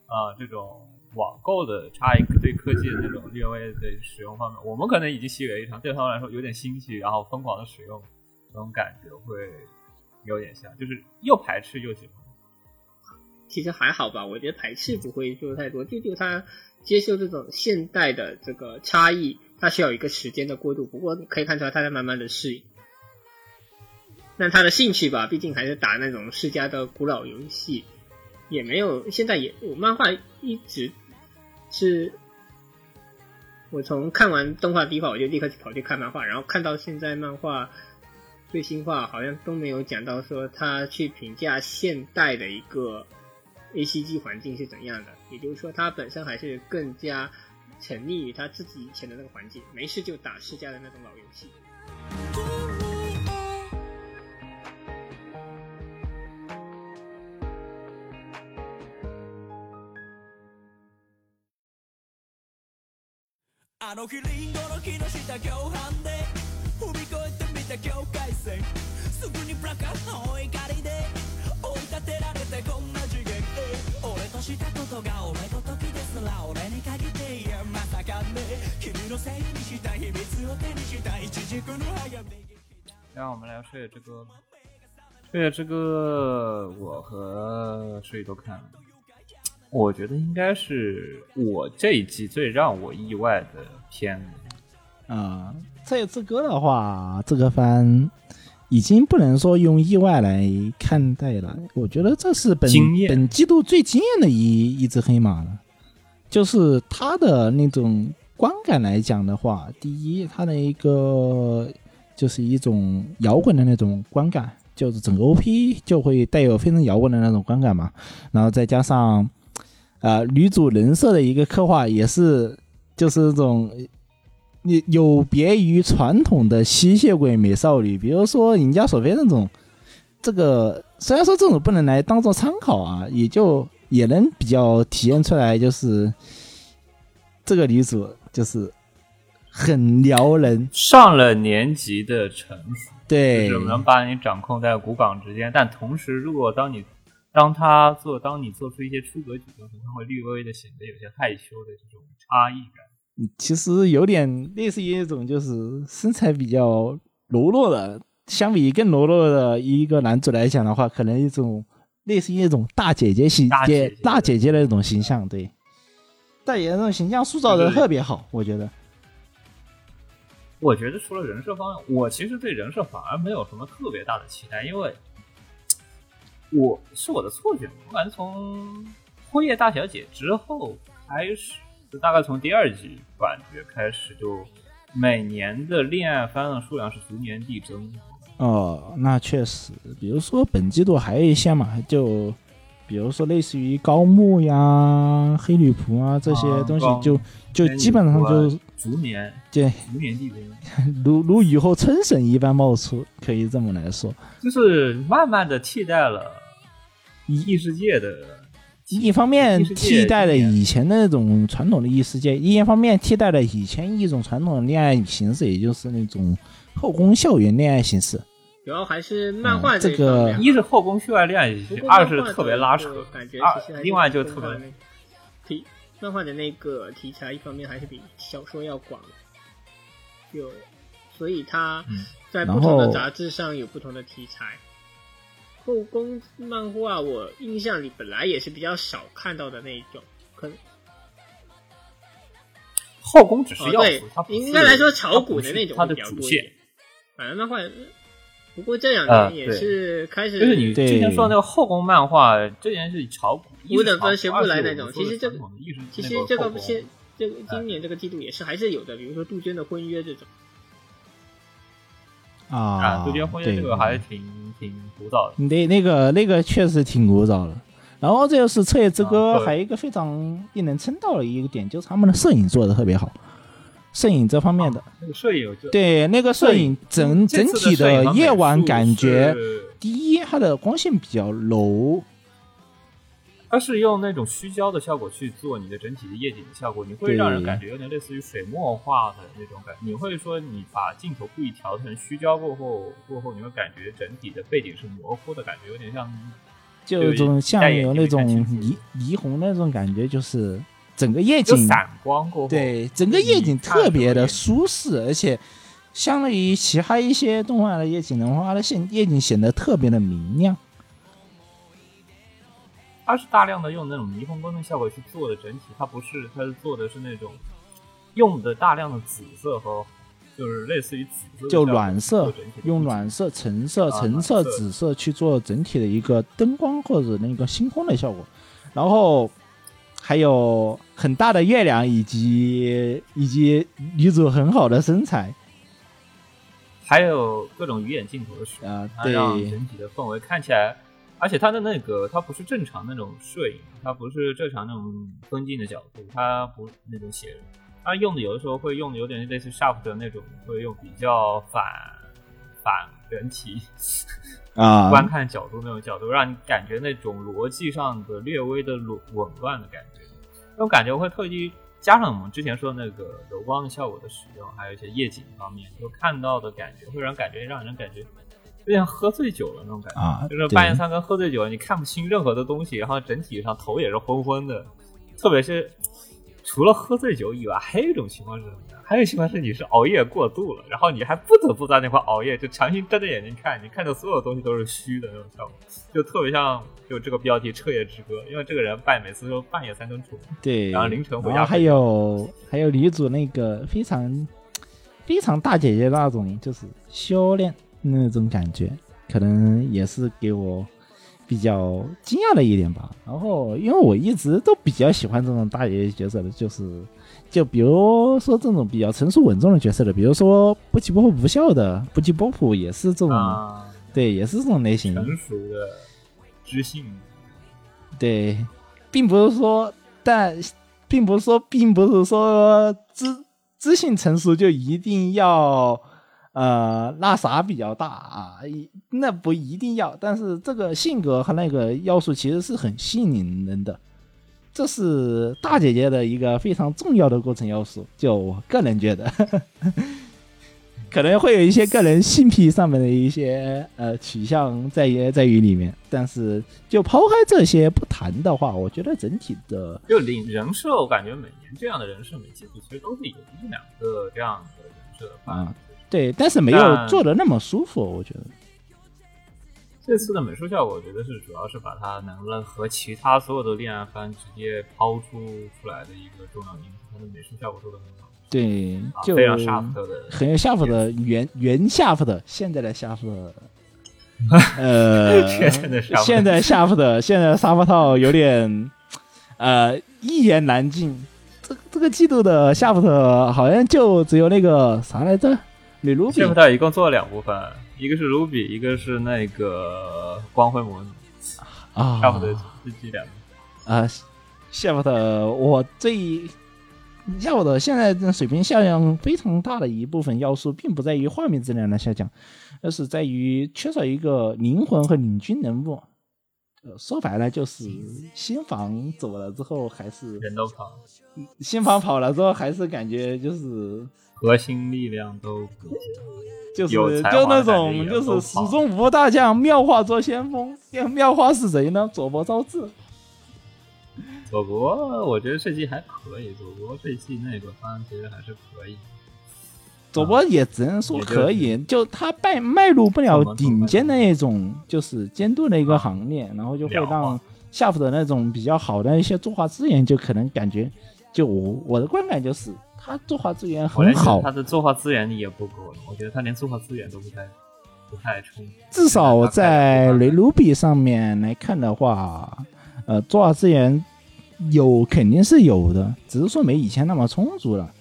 啊、这种网购的差异对科技的那种略微的使用方面，我们可能已经习以为常，对他们来说有点新奇，然后疯狂的使用，这种感觉会有点像，就是又排斥又喜欢。其实还好吧，我觉得排斥不会做太多，就就他接受这种现代的这个差异，他需要一个时间的过渡。不过可以看出来他在慢慢的适应。那他的兴趣吧，毕竟还是打那种世嘉的古老游戏，也没有现在也我漫画一直是，我从看完动画第一话我就立刻跑去看漫画，然后看到现在漫画最新话好像都没有讲到说他去评价现代的一个 A C G 环境是怎样的，也就是说他本身还是更加沉溺于他自己以前的那个环境，没事就打世嘉的那种老游戏。あの日リンゴの木の下共犯で踏み越えてみた境界線すぐにプラカの怒りで追い立てられてこんな次元へ俺としたことが俺ごときですら俺に限って让我们来说夜之歌吧。说夜之歌，我和睡都看了。我觉得应该是我这一季最让我意外的片子。啊、这这个的话，这个番已经不能说用意外来看待了。我觉得这是本本季度最惊艳的一一只黑马了。就是他的那种观感来讲的话，第一，它的一个就是一种摇滚的那种观感，就是整个 OP 就会带有非常摇滚的那种观感嘛。然后再加上，呃，女主人设的一个刻画也是，就是这种你有别于传统的吸血鬼美少女，比如说尹家索菲那种，这个虽然说这种不能来当做参考啊，也就也能比较体现出来，就是这个女主就是很撩人，上了年纪的城府，对。就是能把你掌控在骨港之间，但同时，如果当你当他做，当你做出一些出格举动时，他会略微的显得有些害羞的这种差异感。其实有点类似于一种就是身材比较柔弱的，相比更柔弱的一个男主来讲的话，可能一种类似于一种大姐姐形大姐姐大姐姐的那种形象，对，大姐姐那种形象塑造的特别好，我觉得。我觉得除了人设方面，我其实对人设反而没有什么特别大的期待，因为我是我的错觉，我感觉从《辉夜大小姐》之后开始，就大概从第二季感觉开始，就每年的恋爱番的数量是逐年递增。哦，那确实，比如说本季度还有一些嘛，就比如说类似于高木呀、黑女仆啊这些东西就，就基本上就逐年对逐年递增，如如雨后春笋一般冒出，可以这么来说。就是慢慢的替代了异世界的一方面替代了以前的那种传统的异世界，一方面替代了以前一种传统的恋爱形式，也就是那种后宫校园恋爱形式。主要还是漫画嗯这个一是后宫秀爱恋爱二是特别拉扯感觉，二其实还是另外就特别漫画那题漫画的那个题材，一方面还是比小说要广，就所以它嗯在不同的杂志上有不同的题材。后宫漫画我印象里本来也是比较少看到的那一种，可能后宫只是哦对要素，它，不是应该来说炒股的那种它的会比较主线多一点。。反正漫画，不过这两呃年也是开始，就是你对之前说的那个后宫漫画，这件事炒股，一五是炒股等分学不来那种。其实这其实那个后宫这个现这个今年这个季度也是还是有的，比如说杜鹃的婚约这种。啊啊，杜鹃婚约这个还是挺挺古早的。那那个那个确实挺古早的。然后这就是《彻夜之歌啊》，还有一个非常令人称道的一个点，就是他们的摄影做的特别好，摄影这方面的，那个摄影就对那个摄影整整体的夜晚感觉，第一它的光线比较柔，它是用那种虚焦的效果去做你的整体的夜景的效果，你会让人感觉有点类似于水墨画的那种感觉。你会说你把镜头故意调成虚焦过后，过后你会感觉整体的背景是模糊的感觉，有点像就有种像有那种霓霓虹那种感觉，就是整个夜景就散光过后，对，整个夜景特别的舒适，而且相对于其他一些动画的夜景的话，它的线夜景显得特别的明亮。它是大量的用那种霓虹光的效果去做的整体，它不是，它是做的是那种用的大量的紫色和就是类似于紫色就暖色用暖色、橙色、啊橙色。紫色去做整体的一个灯光或者那个星空的效果，然后还有很大的月亮以及以及女主很好的身材。还有各种鱼眼镜头的使用，啊、它对，让整体的氛围看起来，而且它的那个它不是正常那种摄影，它不是正常那种分镜的角度，它不那种写，它用的有的时候会用的有点类似 Sharp 的那种，会用比较反反人体啊。观看角度那种角度，让你感觉那种逻辑上的略微的紊紊乱的感觉，那种感觉会特意加上我们之前说的那个柔光的效果的使用，还有一些夜景方面，就看到的感觉会让人感觉让人感觉有点喝醉酒了那种感觉，啊就是半夜三更喝醉酒了，你看不清任何的东西，然后整体上头也是昏昏的，特别是除了喝醉酒以外，还有一种情况是什么呢？还有一种情况是你是熬夜过度了，然后你还不得不在那块熬夜，就强行睁着眼睛看，你看的所有东西都是虚的那种效果，就特别像就这个标题《彻夜之歌》，因为这个人半每次都半夜三更出门，对，然后凌晨回家睡觉有还有女主那个非常非常大姐姐那种，就是修炼那种感觉，可能也是给我比较惊讶的一点吧。然后因为我一直都比较喜欢这种大姐姐角色的，就是就比如说这种比较成熟稳重的角色的，比如说不吉波普不笑的不吉波普也是这种，啊，对，也是这种类型。成熟的知性。对，并不是说，但并不是说，并不是说知知性成熟就一定要呃那啥比较大啊，一那不一定要，但是这个性格和那个要素其实是很吸引人的，这是大姐姐的一个非常重要的构成要素，就我个人觉得，可能会有一些个人性癖上面的一些呃取向在于在于里面，但是就抛开这些不谈的话，我觉得整体的就领人设，我感觉每年这样的人设每季度其实都是有一两个这样的人设的啊，对，但是没有做的那么舒服，我觉得。这次的美术效果，我觉得是主要是把它能不能和其他所有的恋爱番直接抛出出来的一个重要因素，它的美术效果做的很好，对，啊就非常 sharp 的，很有夏普的原原夏普的，现在的夏普 的，呃，现在夏普的现在的沙发套有点呃一言难尽。这这个季度的夏普的好像就只有那个啥来着，吕卢比谢普特一共做了两部分，一个是 Ruby，一个是那个光辉魔女，啊，差不多是这两部。啊，Shift，，我最夏普特现在这水平下降非常大的一部分要素，并不在于画面质量的下降，而是在于缺少一个灵魂和领军人物。呃，说白了就是新房走了之后，还是人都跑，新房跑了之后，还是感觉就是核心力量都不行。就就那种就是始终无大将，妙化做先锋。妙化是谁呢？佐伯昭治。佐伯我觉得这季还可以，佐伯这季那个番其实还是可以。佐伯也只能说可以，就他迈迈入不了顶尖的那种，就是监督的一个行列，然后就会让化夏普的那种比较好的一些作画资源，就可能感觉，就我我的观感就是，他作画资源很好他，的作画资源也不够了，我觉得他连作画资源都不太不太充。至少在雷雷卢比上面来看的话，呃，作画资源有肯定是有的，只是说没以前那么充足了。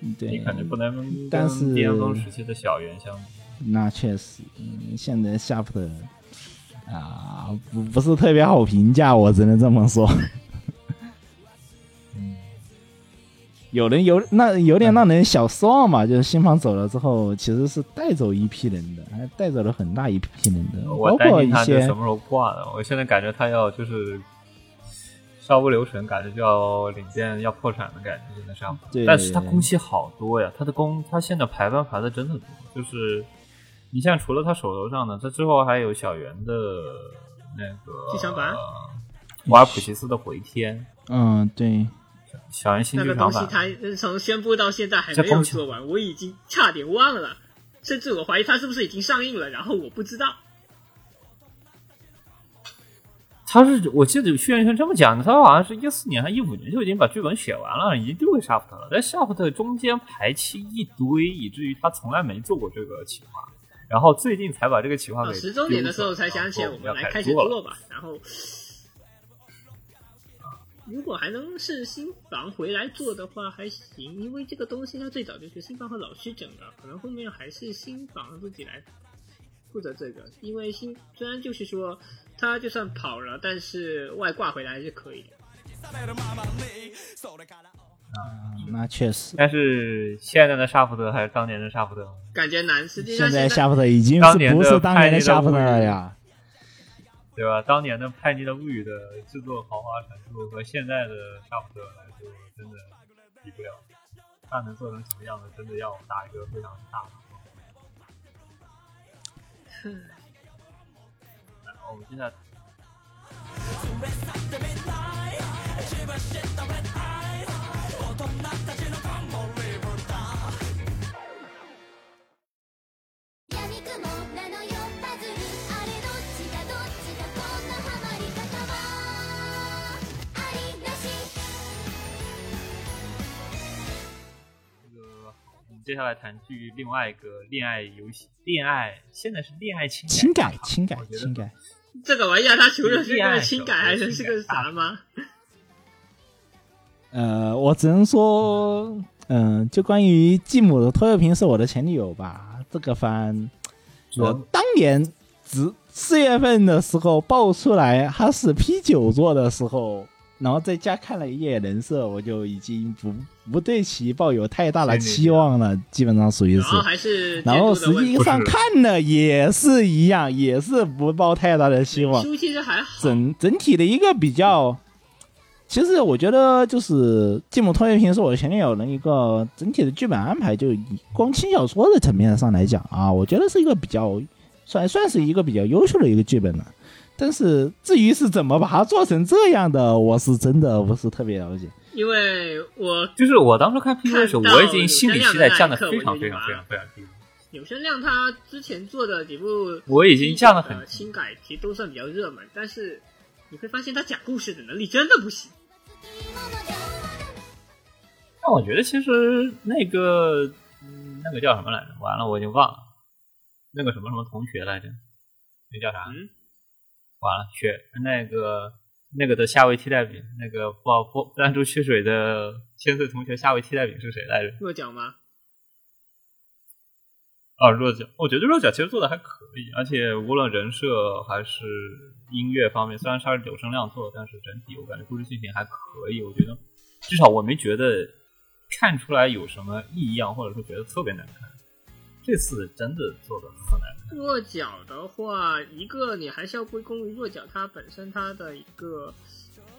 啊，你对，肯定不能但是跟巅峰时期的小圆相比。那确实，嗯，现在夏普的啊，不不是特别好评价，我只能这么说。嗯，有人有那有点让人小失望嘛，就是新房走了之后，其实是带走一批人的，还带走了很大一批人的，包括一些什么时候挂的。我现在感觉他要就是稍不留神，感觉就要领店要破产的感觉，现在上对但是他工期好多呀，他的工他现在排班排的真的多，就是你像除了他手头上的，他之后还有小圆的那个剧场版瓦尔普奇斯的回天，嗯，对，小圆新那剧场版。个东西它呃从宣布到现在还没有做完，我已经差点忘了，甚至我怀疑他是不是已经上映了，然后我不知道。他是我记得徐元轩这么讲的，他好像是一四年还一五年就已经把剧本写完了，已经丢给沙普特了。在沙普特中间排期一堆，以至于他从来没做过这个企划，然后最近才把这个企划给啊，十周年的时候才想起来我们来开始。做吧，然后。如果还能是新房回来做的话还行，因为这个东西它最早就是新房和老师整的，可能后面还是新房自己来负责这个。因为新虽然就是说他就算跑了，但是外挂回来还是可以的。那确实，但是现在的沙福德还是当年的沙福德吗？感觉难。实际上现在在夏普特已经不是当年的夏普特派尼的了呀？对吧？当年的《派尼的物语》的制作豪华程度和现在的沙福德来说，真的比不了。它能做成什么样子，真的要打一个非常大的光。来 我们现在闇雲なのよパズルあれどっちがどっちだこんなハマり方はありなし这个，我们接下来谈剧另外一个恋爱游戏，恋爱现在是恋爱情轻改改，轻改我觉得轻改， 这个玩意儿，它除了是恋爱个轻改，还能是个啥吗？呃，我只能说，嗯、就关于继母的拖油瓶是我的前女友吧，这个番，我当年只四月份的时候爆出来他是 P 九做的时候，然后在家看了一夜人设，我就已经不不对其抱有太大的期望了，基本上属于是然后。还是然后实际上看了也是一样，也是不抱太大的希望。书其实还好，整整体的一个比较，其实我觉得就是《芥末拖油瓶》是我前女友的一个整体的剧本安排，就以光轻小说的层面上来讲啊，我觉得是一个比较算算是一个比较优秀的一个剧本了。但是至于是怎么把它做成这样的，我是真的不是特别了解。因为我就是我当初看 PV 的时候，我已经心理期待降的非常非常非常非常低了。有声量他之前做的几部，我已经降的很低新改，其实都算比较热门，但是你会发现他讲故事的能力真的不行。但我觉得其实那个嗯那个叫什么来着？完了，我已经忘了。那个什么什么同学来着？那叫啥？嗯完了，雪那个那个的夏威替代品，那个不不弹珠蓄水的千岁同学夏威替代品是谁来着？弱角吗？啊，弱脚，我觉得弱脚其实做的还可以，而且无论人设还是音乐方面，虽然它是有声量做的，但是整体我感觉故事剧情还可以。我觉得至少我没觉得看出来有什么异样，或者说觉得特别难看。这次真的做的很难。弱角的话，一个你还是要归功于弱角它本身它的一个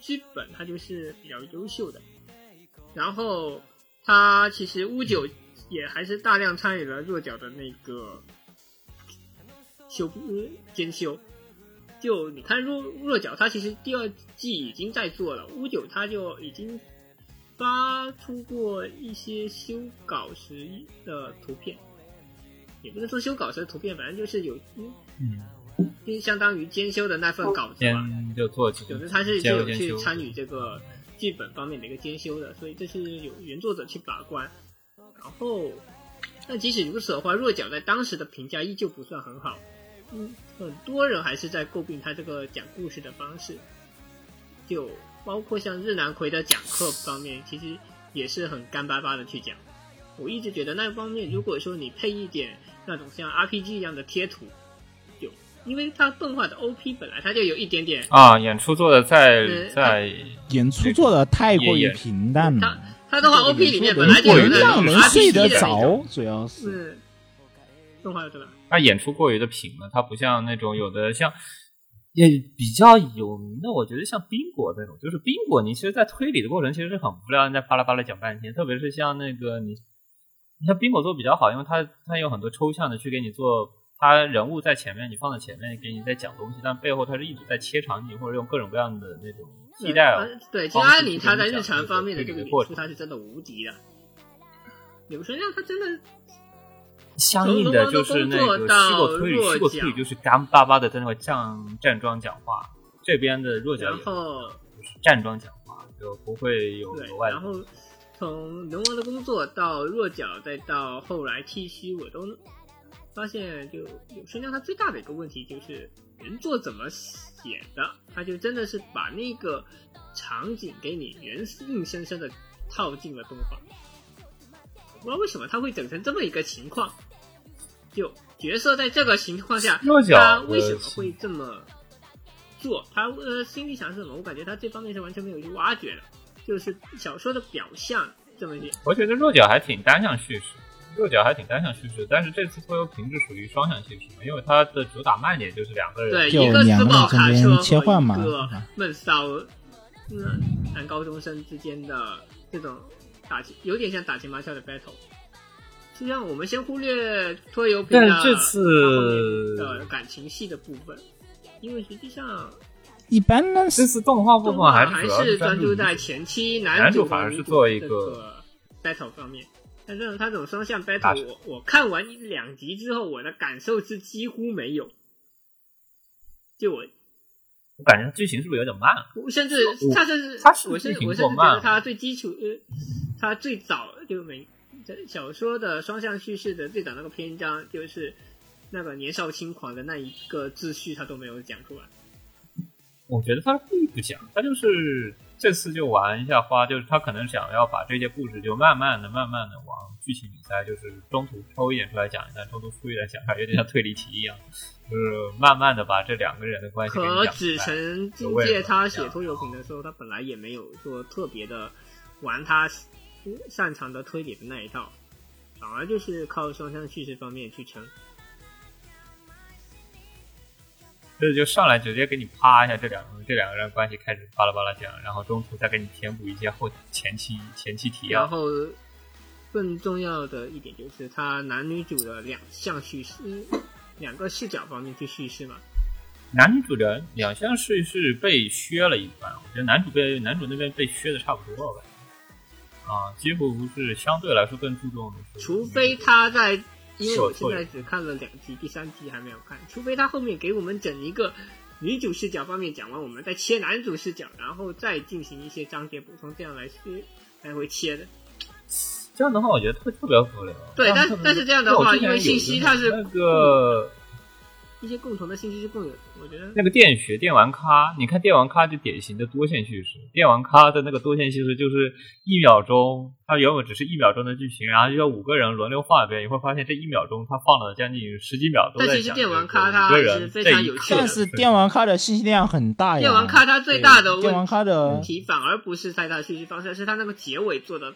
剧本，它就是比较优秀的。然后它其实乌九也还是大量参与了弱角的那个修呃监修。就你看弱弱角，它其实第二季已经在做了，乌九它就已经发出过一些修稿时的图片。也不能说修稿时的图片，反正就是有，嗯，就相当于监修的那份稿子嘛。就做有的他是就有去参与这个剧本方面的一个监修的，所以这是有原作者去把关。然后，但即使如此的话，弱角在当时的评价依旧不算很好。嗯，很多人还是在诟病他这个讲故事的方式，就包括像日南葵的讲课方面，其实也是很干巴巴的去讲。我一直觉得那方面，如果说你配一点那种像 RPG 一样的贴图，有因为它动画的 OP 本来它就有一点点，啊，演出做的再呃再演出做的太过于平淡它了，它动画 OP 里面本来就过有那种于让人 RPG 睡得的那种着，主要是。是动画对吧？他演出过于的平了，他不像那种有的像也比较有名的，我觉得像冰果那种，就是冰果，你其实，在推理的过程其实是很无聊，你在巴拉巴拉讲半天，特别是像那个你，你像冰果做比较好，因为它它有很多抽象的去给你做，它人物在前面，你放在前面给你在讲东西，但背后它是一直在切场景或者用各种各样的那种替代呃对，金方式安妮去跟你讲她在日常方面的这个过程这个演出，她是真的无敌的。柳生亮他真的相应的就是那个西果推理，西果推理就是干巴巴的在那块站站桩讲话，这边的弱角就是站桩讲话，就不会有额，外的然。后从龙王的工作到弱角，再到后来剃须，我都发现，就有声量他最大的一个问题就是原作怎么写的，他就真的是把那个场景给你原硬生生的套进了动画。我不知道为什么他会整成这么一个情况，就角色在这个情况下，他为什么会这么做？他呃心里想是什么？我感觉他这方面是完全没有去挖掘的，就是小说的表象这么点。我觉得弱角还挺单向叙事，弱角还挺单向叙事，但是这次拖油瓶是属于双向叙事，因为它的主打卖点就是两个人。对，就一个斯宝卡车切换嘛一个闷骚嗯男高中生之间的这种打情，有点像打情骂俏的 battle。实际上，我们先忽略拖油瓶这次它后面的感情戏的部分，因为实际上一般呢这是次动画部分还还是专注注在前期男男主主反而是和女主做一个 battle 方面。但这种他这种双向 battle，我我看完两集之后，我的感受是几乎没有。就我我感觉剧情是不是有点慢？我甚至他甚至他是我甚至我甚至觉得他最基础呃，他最早就每这小说的双向叙事的最早那个篇章，就是那个年少轻狂的那一个秩序，他都没有讲出来。我觉得他故意不讲，他就是这次就玩一下花，就是他可能想要把这些故事就慢慢的、慢慢的往剧情里塞，就是中途抽一点出来讲一下，中途出一点讲一下，有点像推理题一样，就是慢慢的把这两个人的关系和紫讲出来。城境界他写拖油瓶的时候，他本来也没有说特别的玩他擅长的推理的那一套，反而就是靠双向叙事方面去撑。这就上来直接给你啪一下，这两个这两个人关系开始巴拉巴拉讲，然后中途再给你填补一些后前期前期提要。然后更重要的一点就是，他男女主的两项叙事，两个视角方面去叙事嘛。男女主的两项叙事被削了一番，我觉得男主被男主那边被削的差不多了吧。啊，几乎不是相对来说更注重的是，除非他在，因为我现在只看了两集，第三集还没有看。除非他后面给我们整一个女主视角方面讲完，我们再切男主视角，然后再进行一些章节补充，这样来切来回切的。这样的话，我觉得特特别无聊。对但但是这样的话因为信息它是那个一些共同的信息是共有的，我觉得那个电学电玩咖，你看电玩咖就典型的多线叙事。电玩咖的那个多线叙事就是一秒钟，它原本只是一秒钟的剧情，然后就要五个人轮流画一遍，你会发现这一秒钟它放了将近十几秒都在讲但其实电玩咖它是非常有趣的但是电玩咖的信息量很大呀。电玩咖它最大的电玩咖的问题反而不是在它的叙事方式，是它那个结尾做的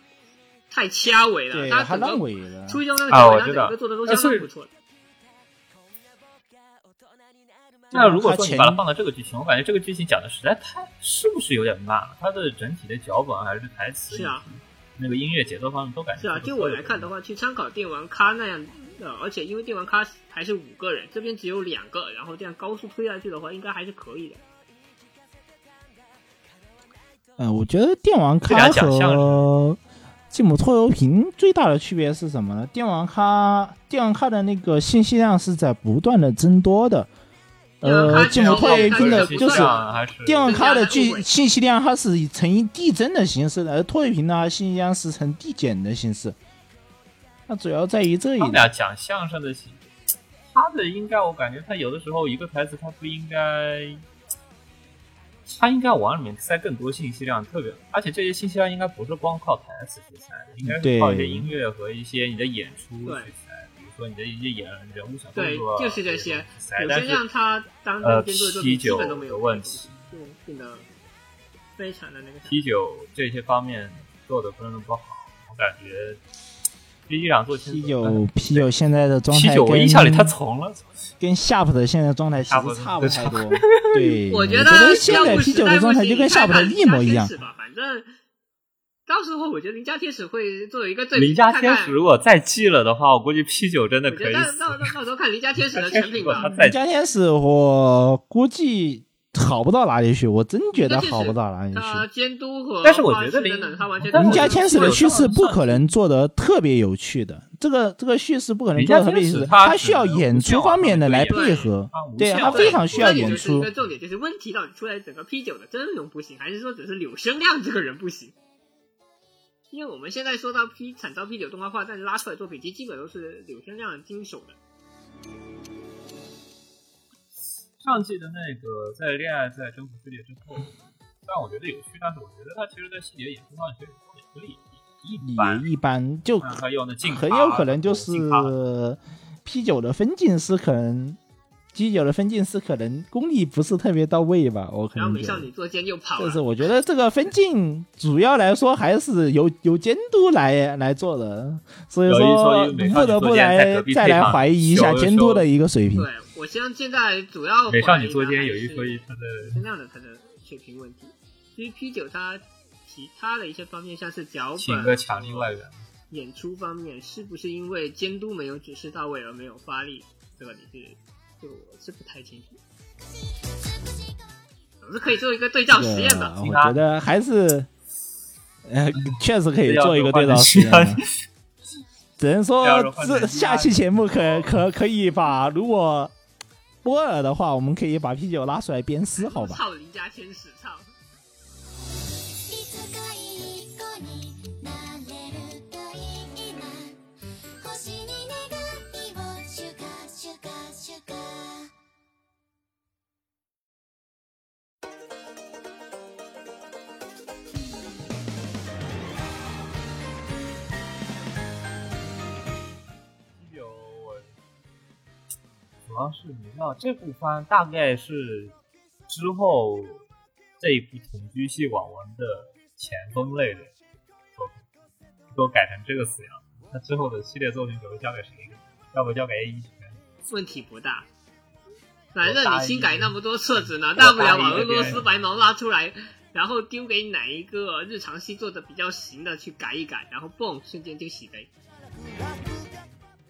太掐尾了，对它整个它烂尾了。初一中那个结尾，它啊我知道整个做的都相当不错的。那如果说你把它放到这个剧情，我感觉这个剧情讲的实在太是不是有点慢了？它的整体的脚本还是台词，是啊，那个音乐节奏方面都感觉是啊，就我来看的话，去参考电玩咖那样的，而且因为电玩咖还是五个人，这边只有两个，然后这样高速推下去的话，应该还是可以的。嗯，我觉得电玩咖和吉姆拖油瓶最大的区别是什么呢？电玩咖电玩咖的那个信息量是在不断的增多的，呃，电玩咖吉姆拖油瓶的就是电话卡的增加剧了信息量，它是以呈以递增的形式的，而拖油瓶呢，信息量是呈递减的形式。那主要在于这一点。他俩讲相声的，他的应该我感觉他有的时候一个台词他不应该，他应该往里面塞更多信息量，特别而且这些信息量应该不是光靠台词去塞的，应该是靠一些音乐和一些你的演出去说你的一些演人物小动对作，，就是这些去。塞。但是有些让他当呃真监督的基都没有的问题，就变得非常的那个。啤酒这些方面做的不是那么好，我感觉这一两做啤酒啤酒现在的状啤酒，我态跟印象里他从了。跟夏普的现在状态其实差不太多。对，我觉得得现在啤酒的状态就跟夏普的一模一样。吧，反正到时候我觉得邻家天使会作为一个最邻家天使如果再寄了的话，我估计 P 九真的可以那。到到到到时候看邻家天使的成品吧 邻。家天使我估计好不到哪里去，我真觉得好不到哪里他去。监督和但是我觉得画师等等，他完全都邻家天使的叙事不可能做得特别有趣的，这个这个叙事不可能做得特别有趣，邻家天使它它需要演出方面的来配合，对，限它非常需要演出。重点，就是问题到底出来整个 P 九的阵容不行，还是说只是柳生亮这个人不行？因为我们现在说到 P 惨遭 P 九动画化，但是拉出来作品其实基本都是柳生亮经手的。上季的那个在恋爱在征服世界之后，虽然我觉得有趣，但是我觉得他其实在细节演出上其实也可以一般。一般，就很有可能就是 P 九的分镜师可能 G 九的分镜师可能功力不是特别到位吧，我可能然后。美少女作奸又跑了就是，我觉得这个分镜主要来说还是由由监督来来做的，所以说不得不来再来怀疑一下监督的一个水平。对我现在现在主要美少女作怀疑的还奸有一是说一，他的是那样的他的水平问题。因为 P 九它其他的一些方面，像是脚请个、强力外援。演出方面，是不是因为监督没有指示到位而没有发力？这个你是，这个我是不太清楚。总是可以做一个对照实验的。我觉得还是，呃，确实可以做一个对照实验。只能说这下期节目可可可以把如果波尔的话，我们可以把啤酒拉出来鞭尸，好吧？操邻家天使，操！要是你知道这部番大概是之后这一部同居系网文的前锋类的作品，都改成这个死样，那之后的系列作品准备交给谁呢？要不交给 A 一？问题不大。反正你新改那么多册子呢，大不了把俄罗斯白毛拉出来，然后丢给哪一个日常系做的比较行的去改一改，然后嘣，瞬间就洗雷。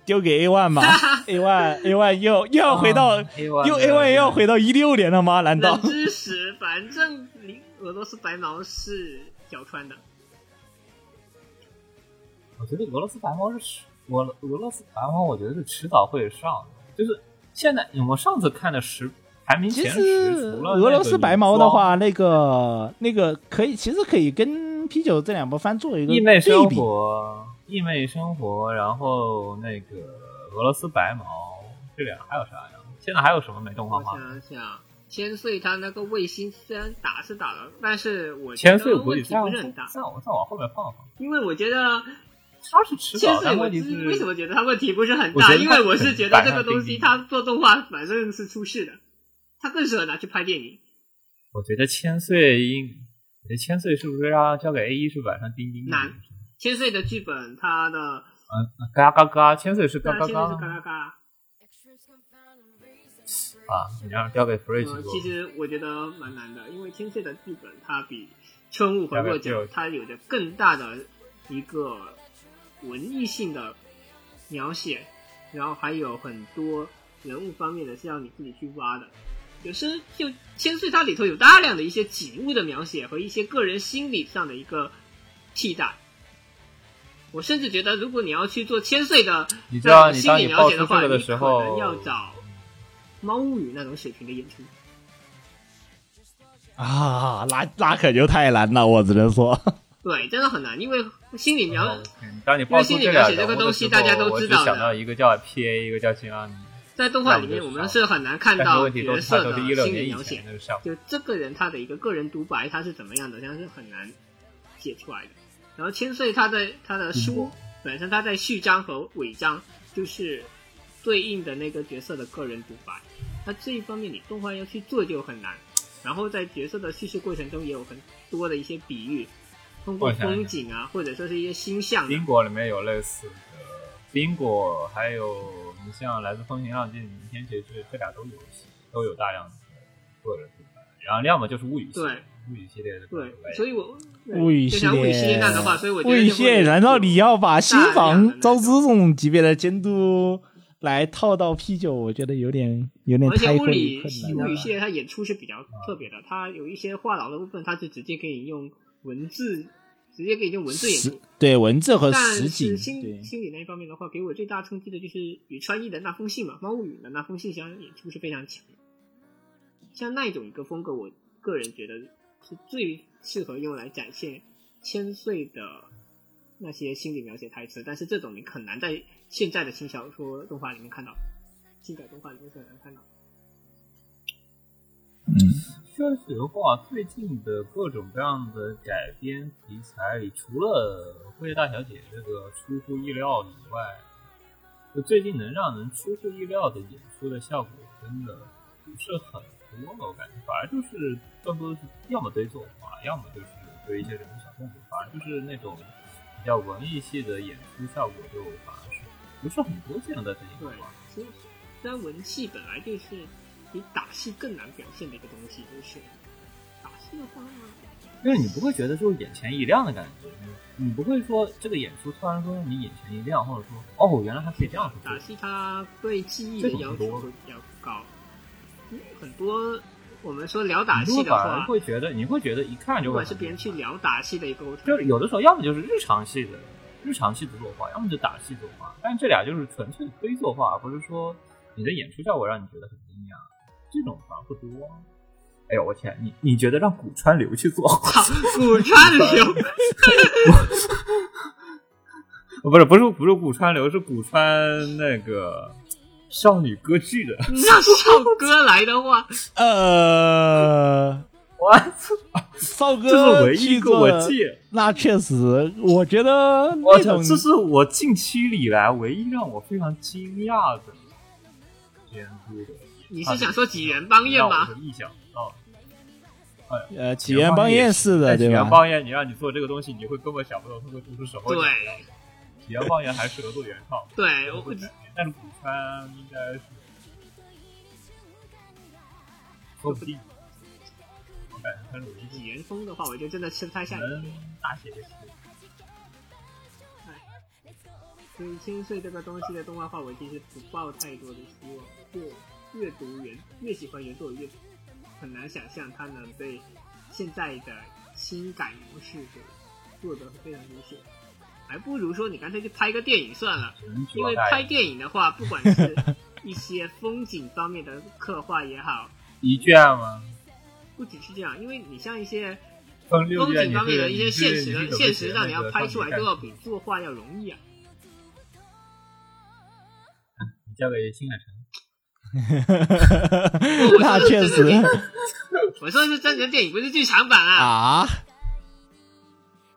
丢给 A one 吗，A one A one 又又要回到、啊 A1 又 A one 又要回到一六年了吗？难道？知识，反正你俄罗斯白毛是小川的，我觉得俄罗斯白毛是迟俄俄罗斯白毛，我觉得是迟早会上的。就是现在我们上次看的十排名其前十，除了俄罗斯白毛的话，那那个那个可以，其实可以跟 P 九这两波番做一个对比。活、异妹生活，然后那个俄罗斯白毛这俩还有啥呀？现在还有什么没动画我化？想想，千岁他那个卫星虽然打是打了，但是我觉千岁问题不是很大，再往再往后面放放，因为我觉得他是迟早，千岁我但问题是为什么觉得他问题不是很大？因为我是觉得这个东西他做动画反正是出事的，他更适合拿去拍电影。我觉得千岁应，我觉得千岁是不是要交给 A 一是晚上钉钉？难千岁的剧本，他的嗯，嘎嘎嘎，千岁是嘎嘎嘎嘎嘎嘎。啊！你让交给 Free 呃，去做其。实我觉得蛮难的，因为千岁的剧本它比春雾和弱角它有着更大的一个文艺性的描写，然后还有很多人物方面的是要你自己去挖的。有时就千岁它里头有大量的一些景物的描写和一些个人心理上的一个替代。我甚至觉得，如果你要去做千岁的你知道，你心理当你描写的话，爆出这个的你可时候能，要找猫物语那种水平的演出。啊，那那可就太难了，我只能说。对，真的很难，因为心理描嗯当你爆出这俩人物的时候，大家都知道的想到一个叫 PA，一个叫金阿尼。在动画里面，我们是很难看到问题都角色的心理描写年以前，的项目。就这个人他的一个个人独白他是怎么样的，这样是很难写出来的。然后千岁他的他的书本身他在序章和尾章就是对应的那个角色的个人独白，那这一方面你动画要去做就很难。然后在角色的叙事过程中也有很多的一些比喻，通过风景啊，或者说是一些星象的冰果里面有类似的，冰果还有你像来自风行浪迹、明天结局这俩都有都有大量的个人独白，然后要么就是物语系。列，物语系列的对，所以我物语系就像物语系列列那的话，所以我觉物语得就会系列，难道你要把新房招资这种级别的监督来套到 P 九？我觉得有点有点而且太困难物语。系列它演出是比较特别的，它有一些话痨的部分，它是直接可以用文字，直接可以用文字演出。对文字和实景，心对心理那一方面的话，给我最大冲击的就是宇川一的那封信嘛，猫物语的那封信箱演出是非常强的。像那种一个风格，我个人觉得是最适合用来展现千岁的那些心理描写台词，但是这种你很难在现在的轻小说动画里面看到，轻改动画里面是很难看到。嗯说实话，最近的各种各样的改编题材里，除了《辉夜大小姐》这个出乎意料以外，就最近能让人出乎意料的演出的效果，真的不是很多了。我感觉，反而就是更多的是要么堆作画，要么就是堆一些人物小动作，反而就是那种比较文艺系的演出效果，就反而是不是很多见的这一对其实虽然文戏本来就是比打戏更难表现的一个东西，就是打戏的话，因为你不会觉得就是眼前一亮的感觉，你你不会说这个演出突然说让你眼前一亮，或者说哦原来还可以这样打。戏它对记忆的要求会比较高，嗯很多我们说聊打戏的话，会觉得，你会觉得一看就会不管是别人去聊打戏的一个就是有的时候要么就是日常戏的日常戏的作画，要么就打戏作画，但是这俩就是纯粹非作画，不是说你的演出效果让你觉得很惊讶，这种反而不多。哎呦我天，你你觉得让古川流去做画？古川流，不是 不是不是古川流，是古川那个少女歌剧的。让少哥来的话，呃，我操！少这是唯一一个我做，借，那确实，我觉得我操！这是我近期以来唯一让我非常惊讶的监督的。你是想说几人帮宴吗让我？意想不到。呃起源邦彦式的，起对吧？源邦彦，你让你做这个东西，你会根本想不到他会做出什么对样。起源邦彦还适合做原创，对，我但古川应该是说不定。我感觉他努力原风的话，我就真的吃不太下去。大写的写。所以千岁这个东西的动画化，我其实不抱太多的希望。就越读原越喜欢原作，越很难想象它能被现在的轻改模式给做得非常优秀。还不如说你干脆去拍个电影算了，因为拍电影的话，不管是一些风景方面的刻画也好，一卷吗？不只是这样，因为你像一些风景方面的一些现实的现实上，你要拍出来都要比作画要容易啊。交给新海诚。那确实 我说的是真人电影，不是剧场版啊。啊，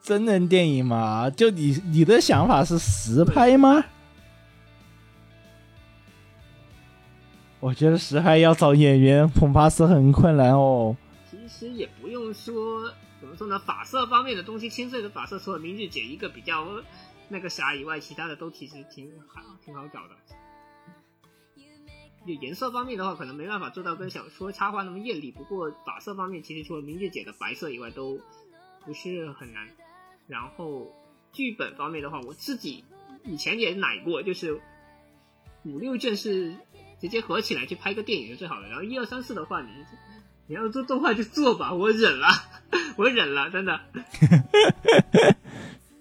真人电影嘛，就你你的想法是实拍吗？我觉得实拍要找演员恐怕是很困难哦。其实也不用说怎么说呢，发色方面的东西，千岁的发色除了明日姐一个比较那个啥以外，其他的都其实挺好挺好找的。就颜色方面的话，可能没办法做到跟小说插画那么艳丽，不过发色方面其实除了明日姐的白色以外，都不是很难。然后剧本方面的话，我自己以前也奶过，就是五六卷是直接合起来去拍个电影就最好了。然后一二三四的话，你你要做动画就做吧，我忍了，我忍了，真的。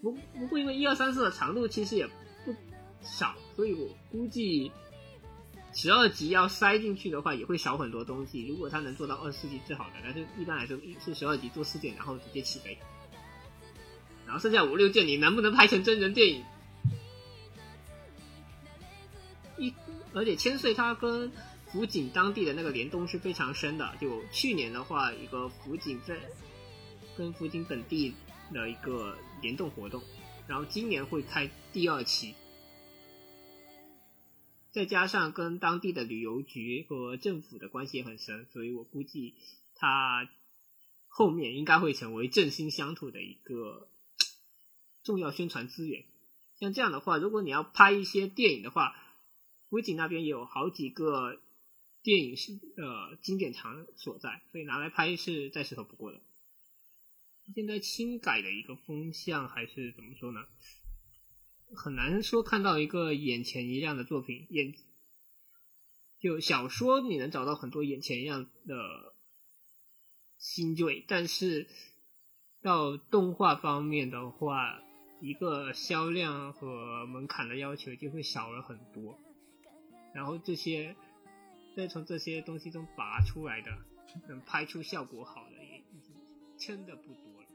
不不过因为一二三四的长度其实也不少，所以我估计十二集要塞进去的话，也会少很多东西。如果它能做到二十四集最好的，但是一般来说是十二集做四件，然后直接起飞。然后剩下五六件，你能不能拍成真人电影？一而且千岁它跟福井当地的那个联动是非常深的。就去年的话，一个福井在跟福井本地的一个联动活动，然后今年会开第二期，再加上跟当地的旅游局和政府的关系也很深，所以我估计他后面应该会成为振兴乡土的一个重要宣传资源。像这样的话，如果你要拍一些电影的话，福井那边有好几个电影是呃经典场所在，所以拿来拍是再适合不过的。现在轻改的一个风向还是怎么说呢？很难说看到一个眼前一亮的作品。眼就小说你能找到很多眼前一亮的新锐，但是到动画方面的话，一个销量和门槛的要求就会少了很多。然后这些再从这些东西中拔出来的能拍出效果好的也真的不多了。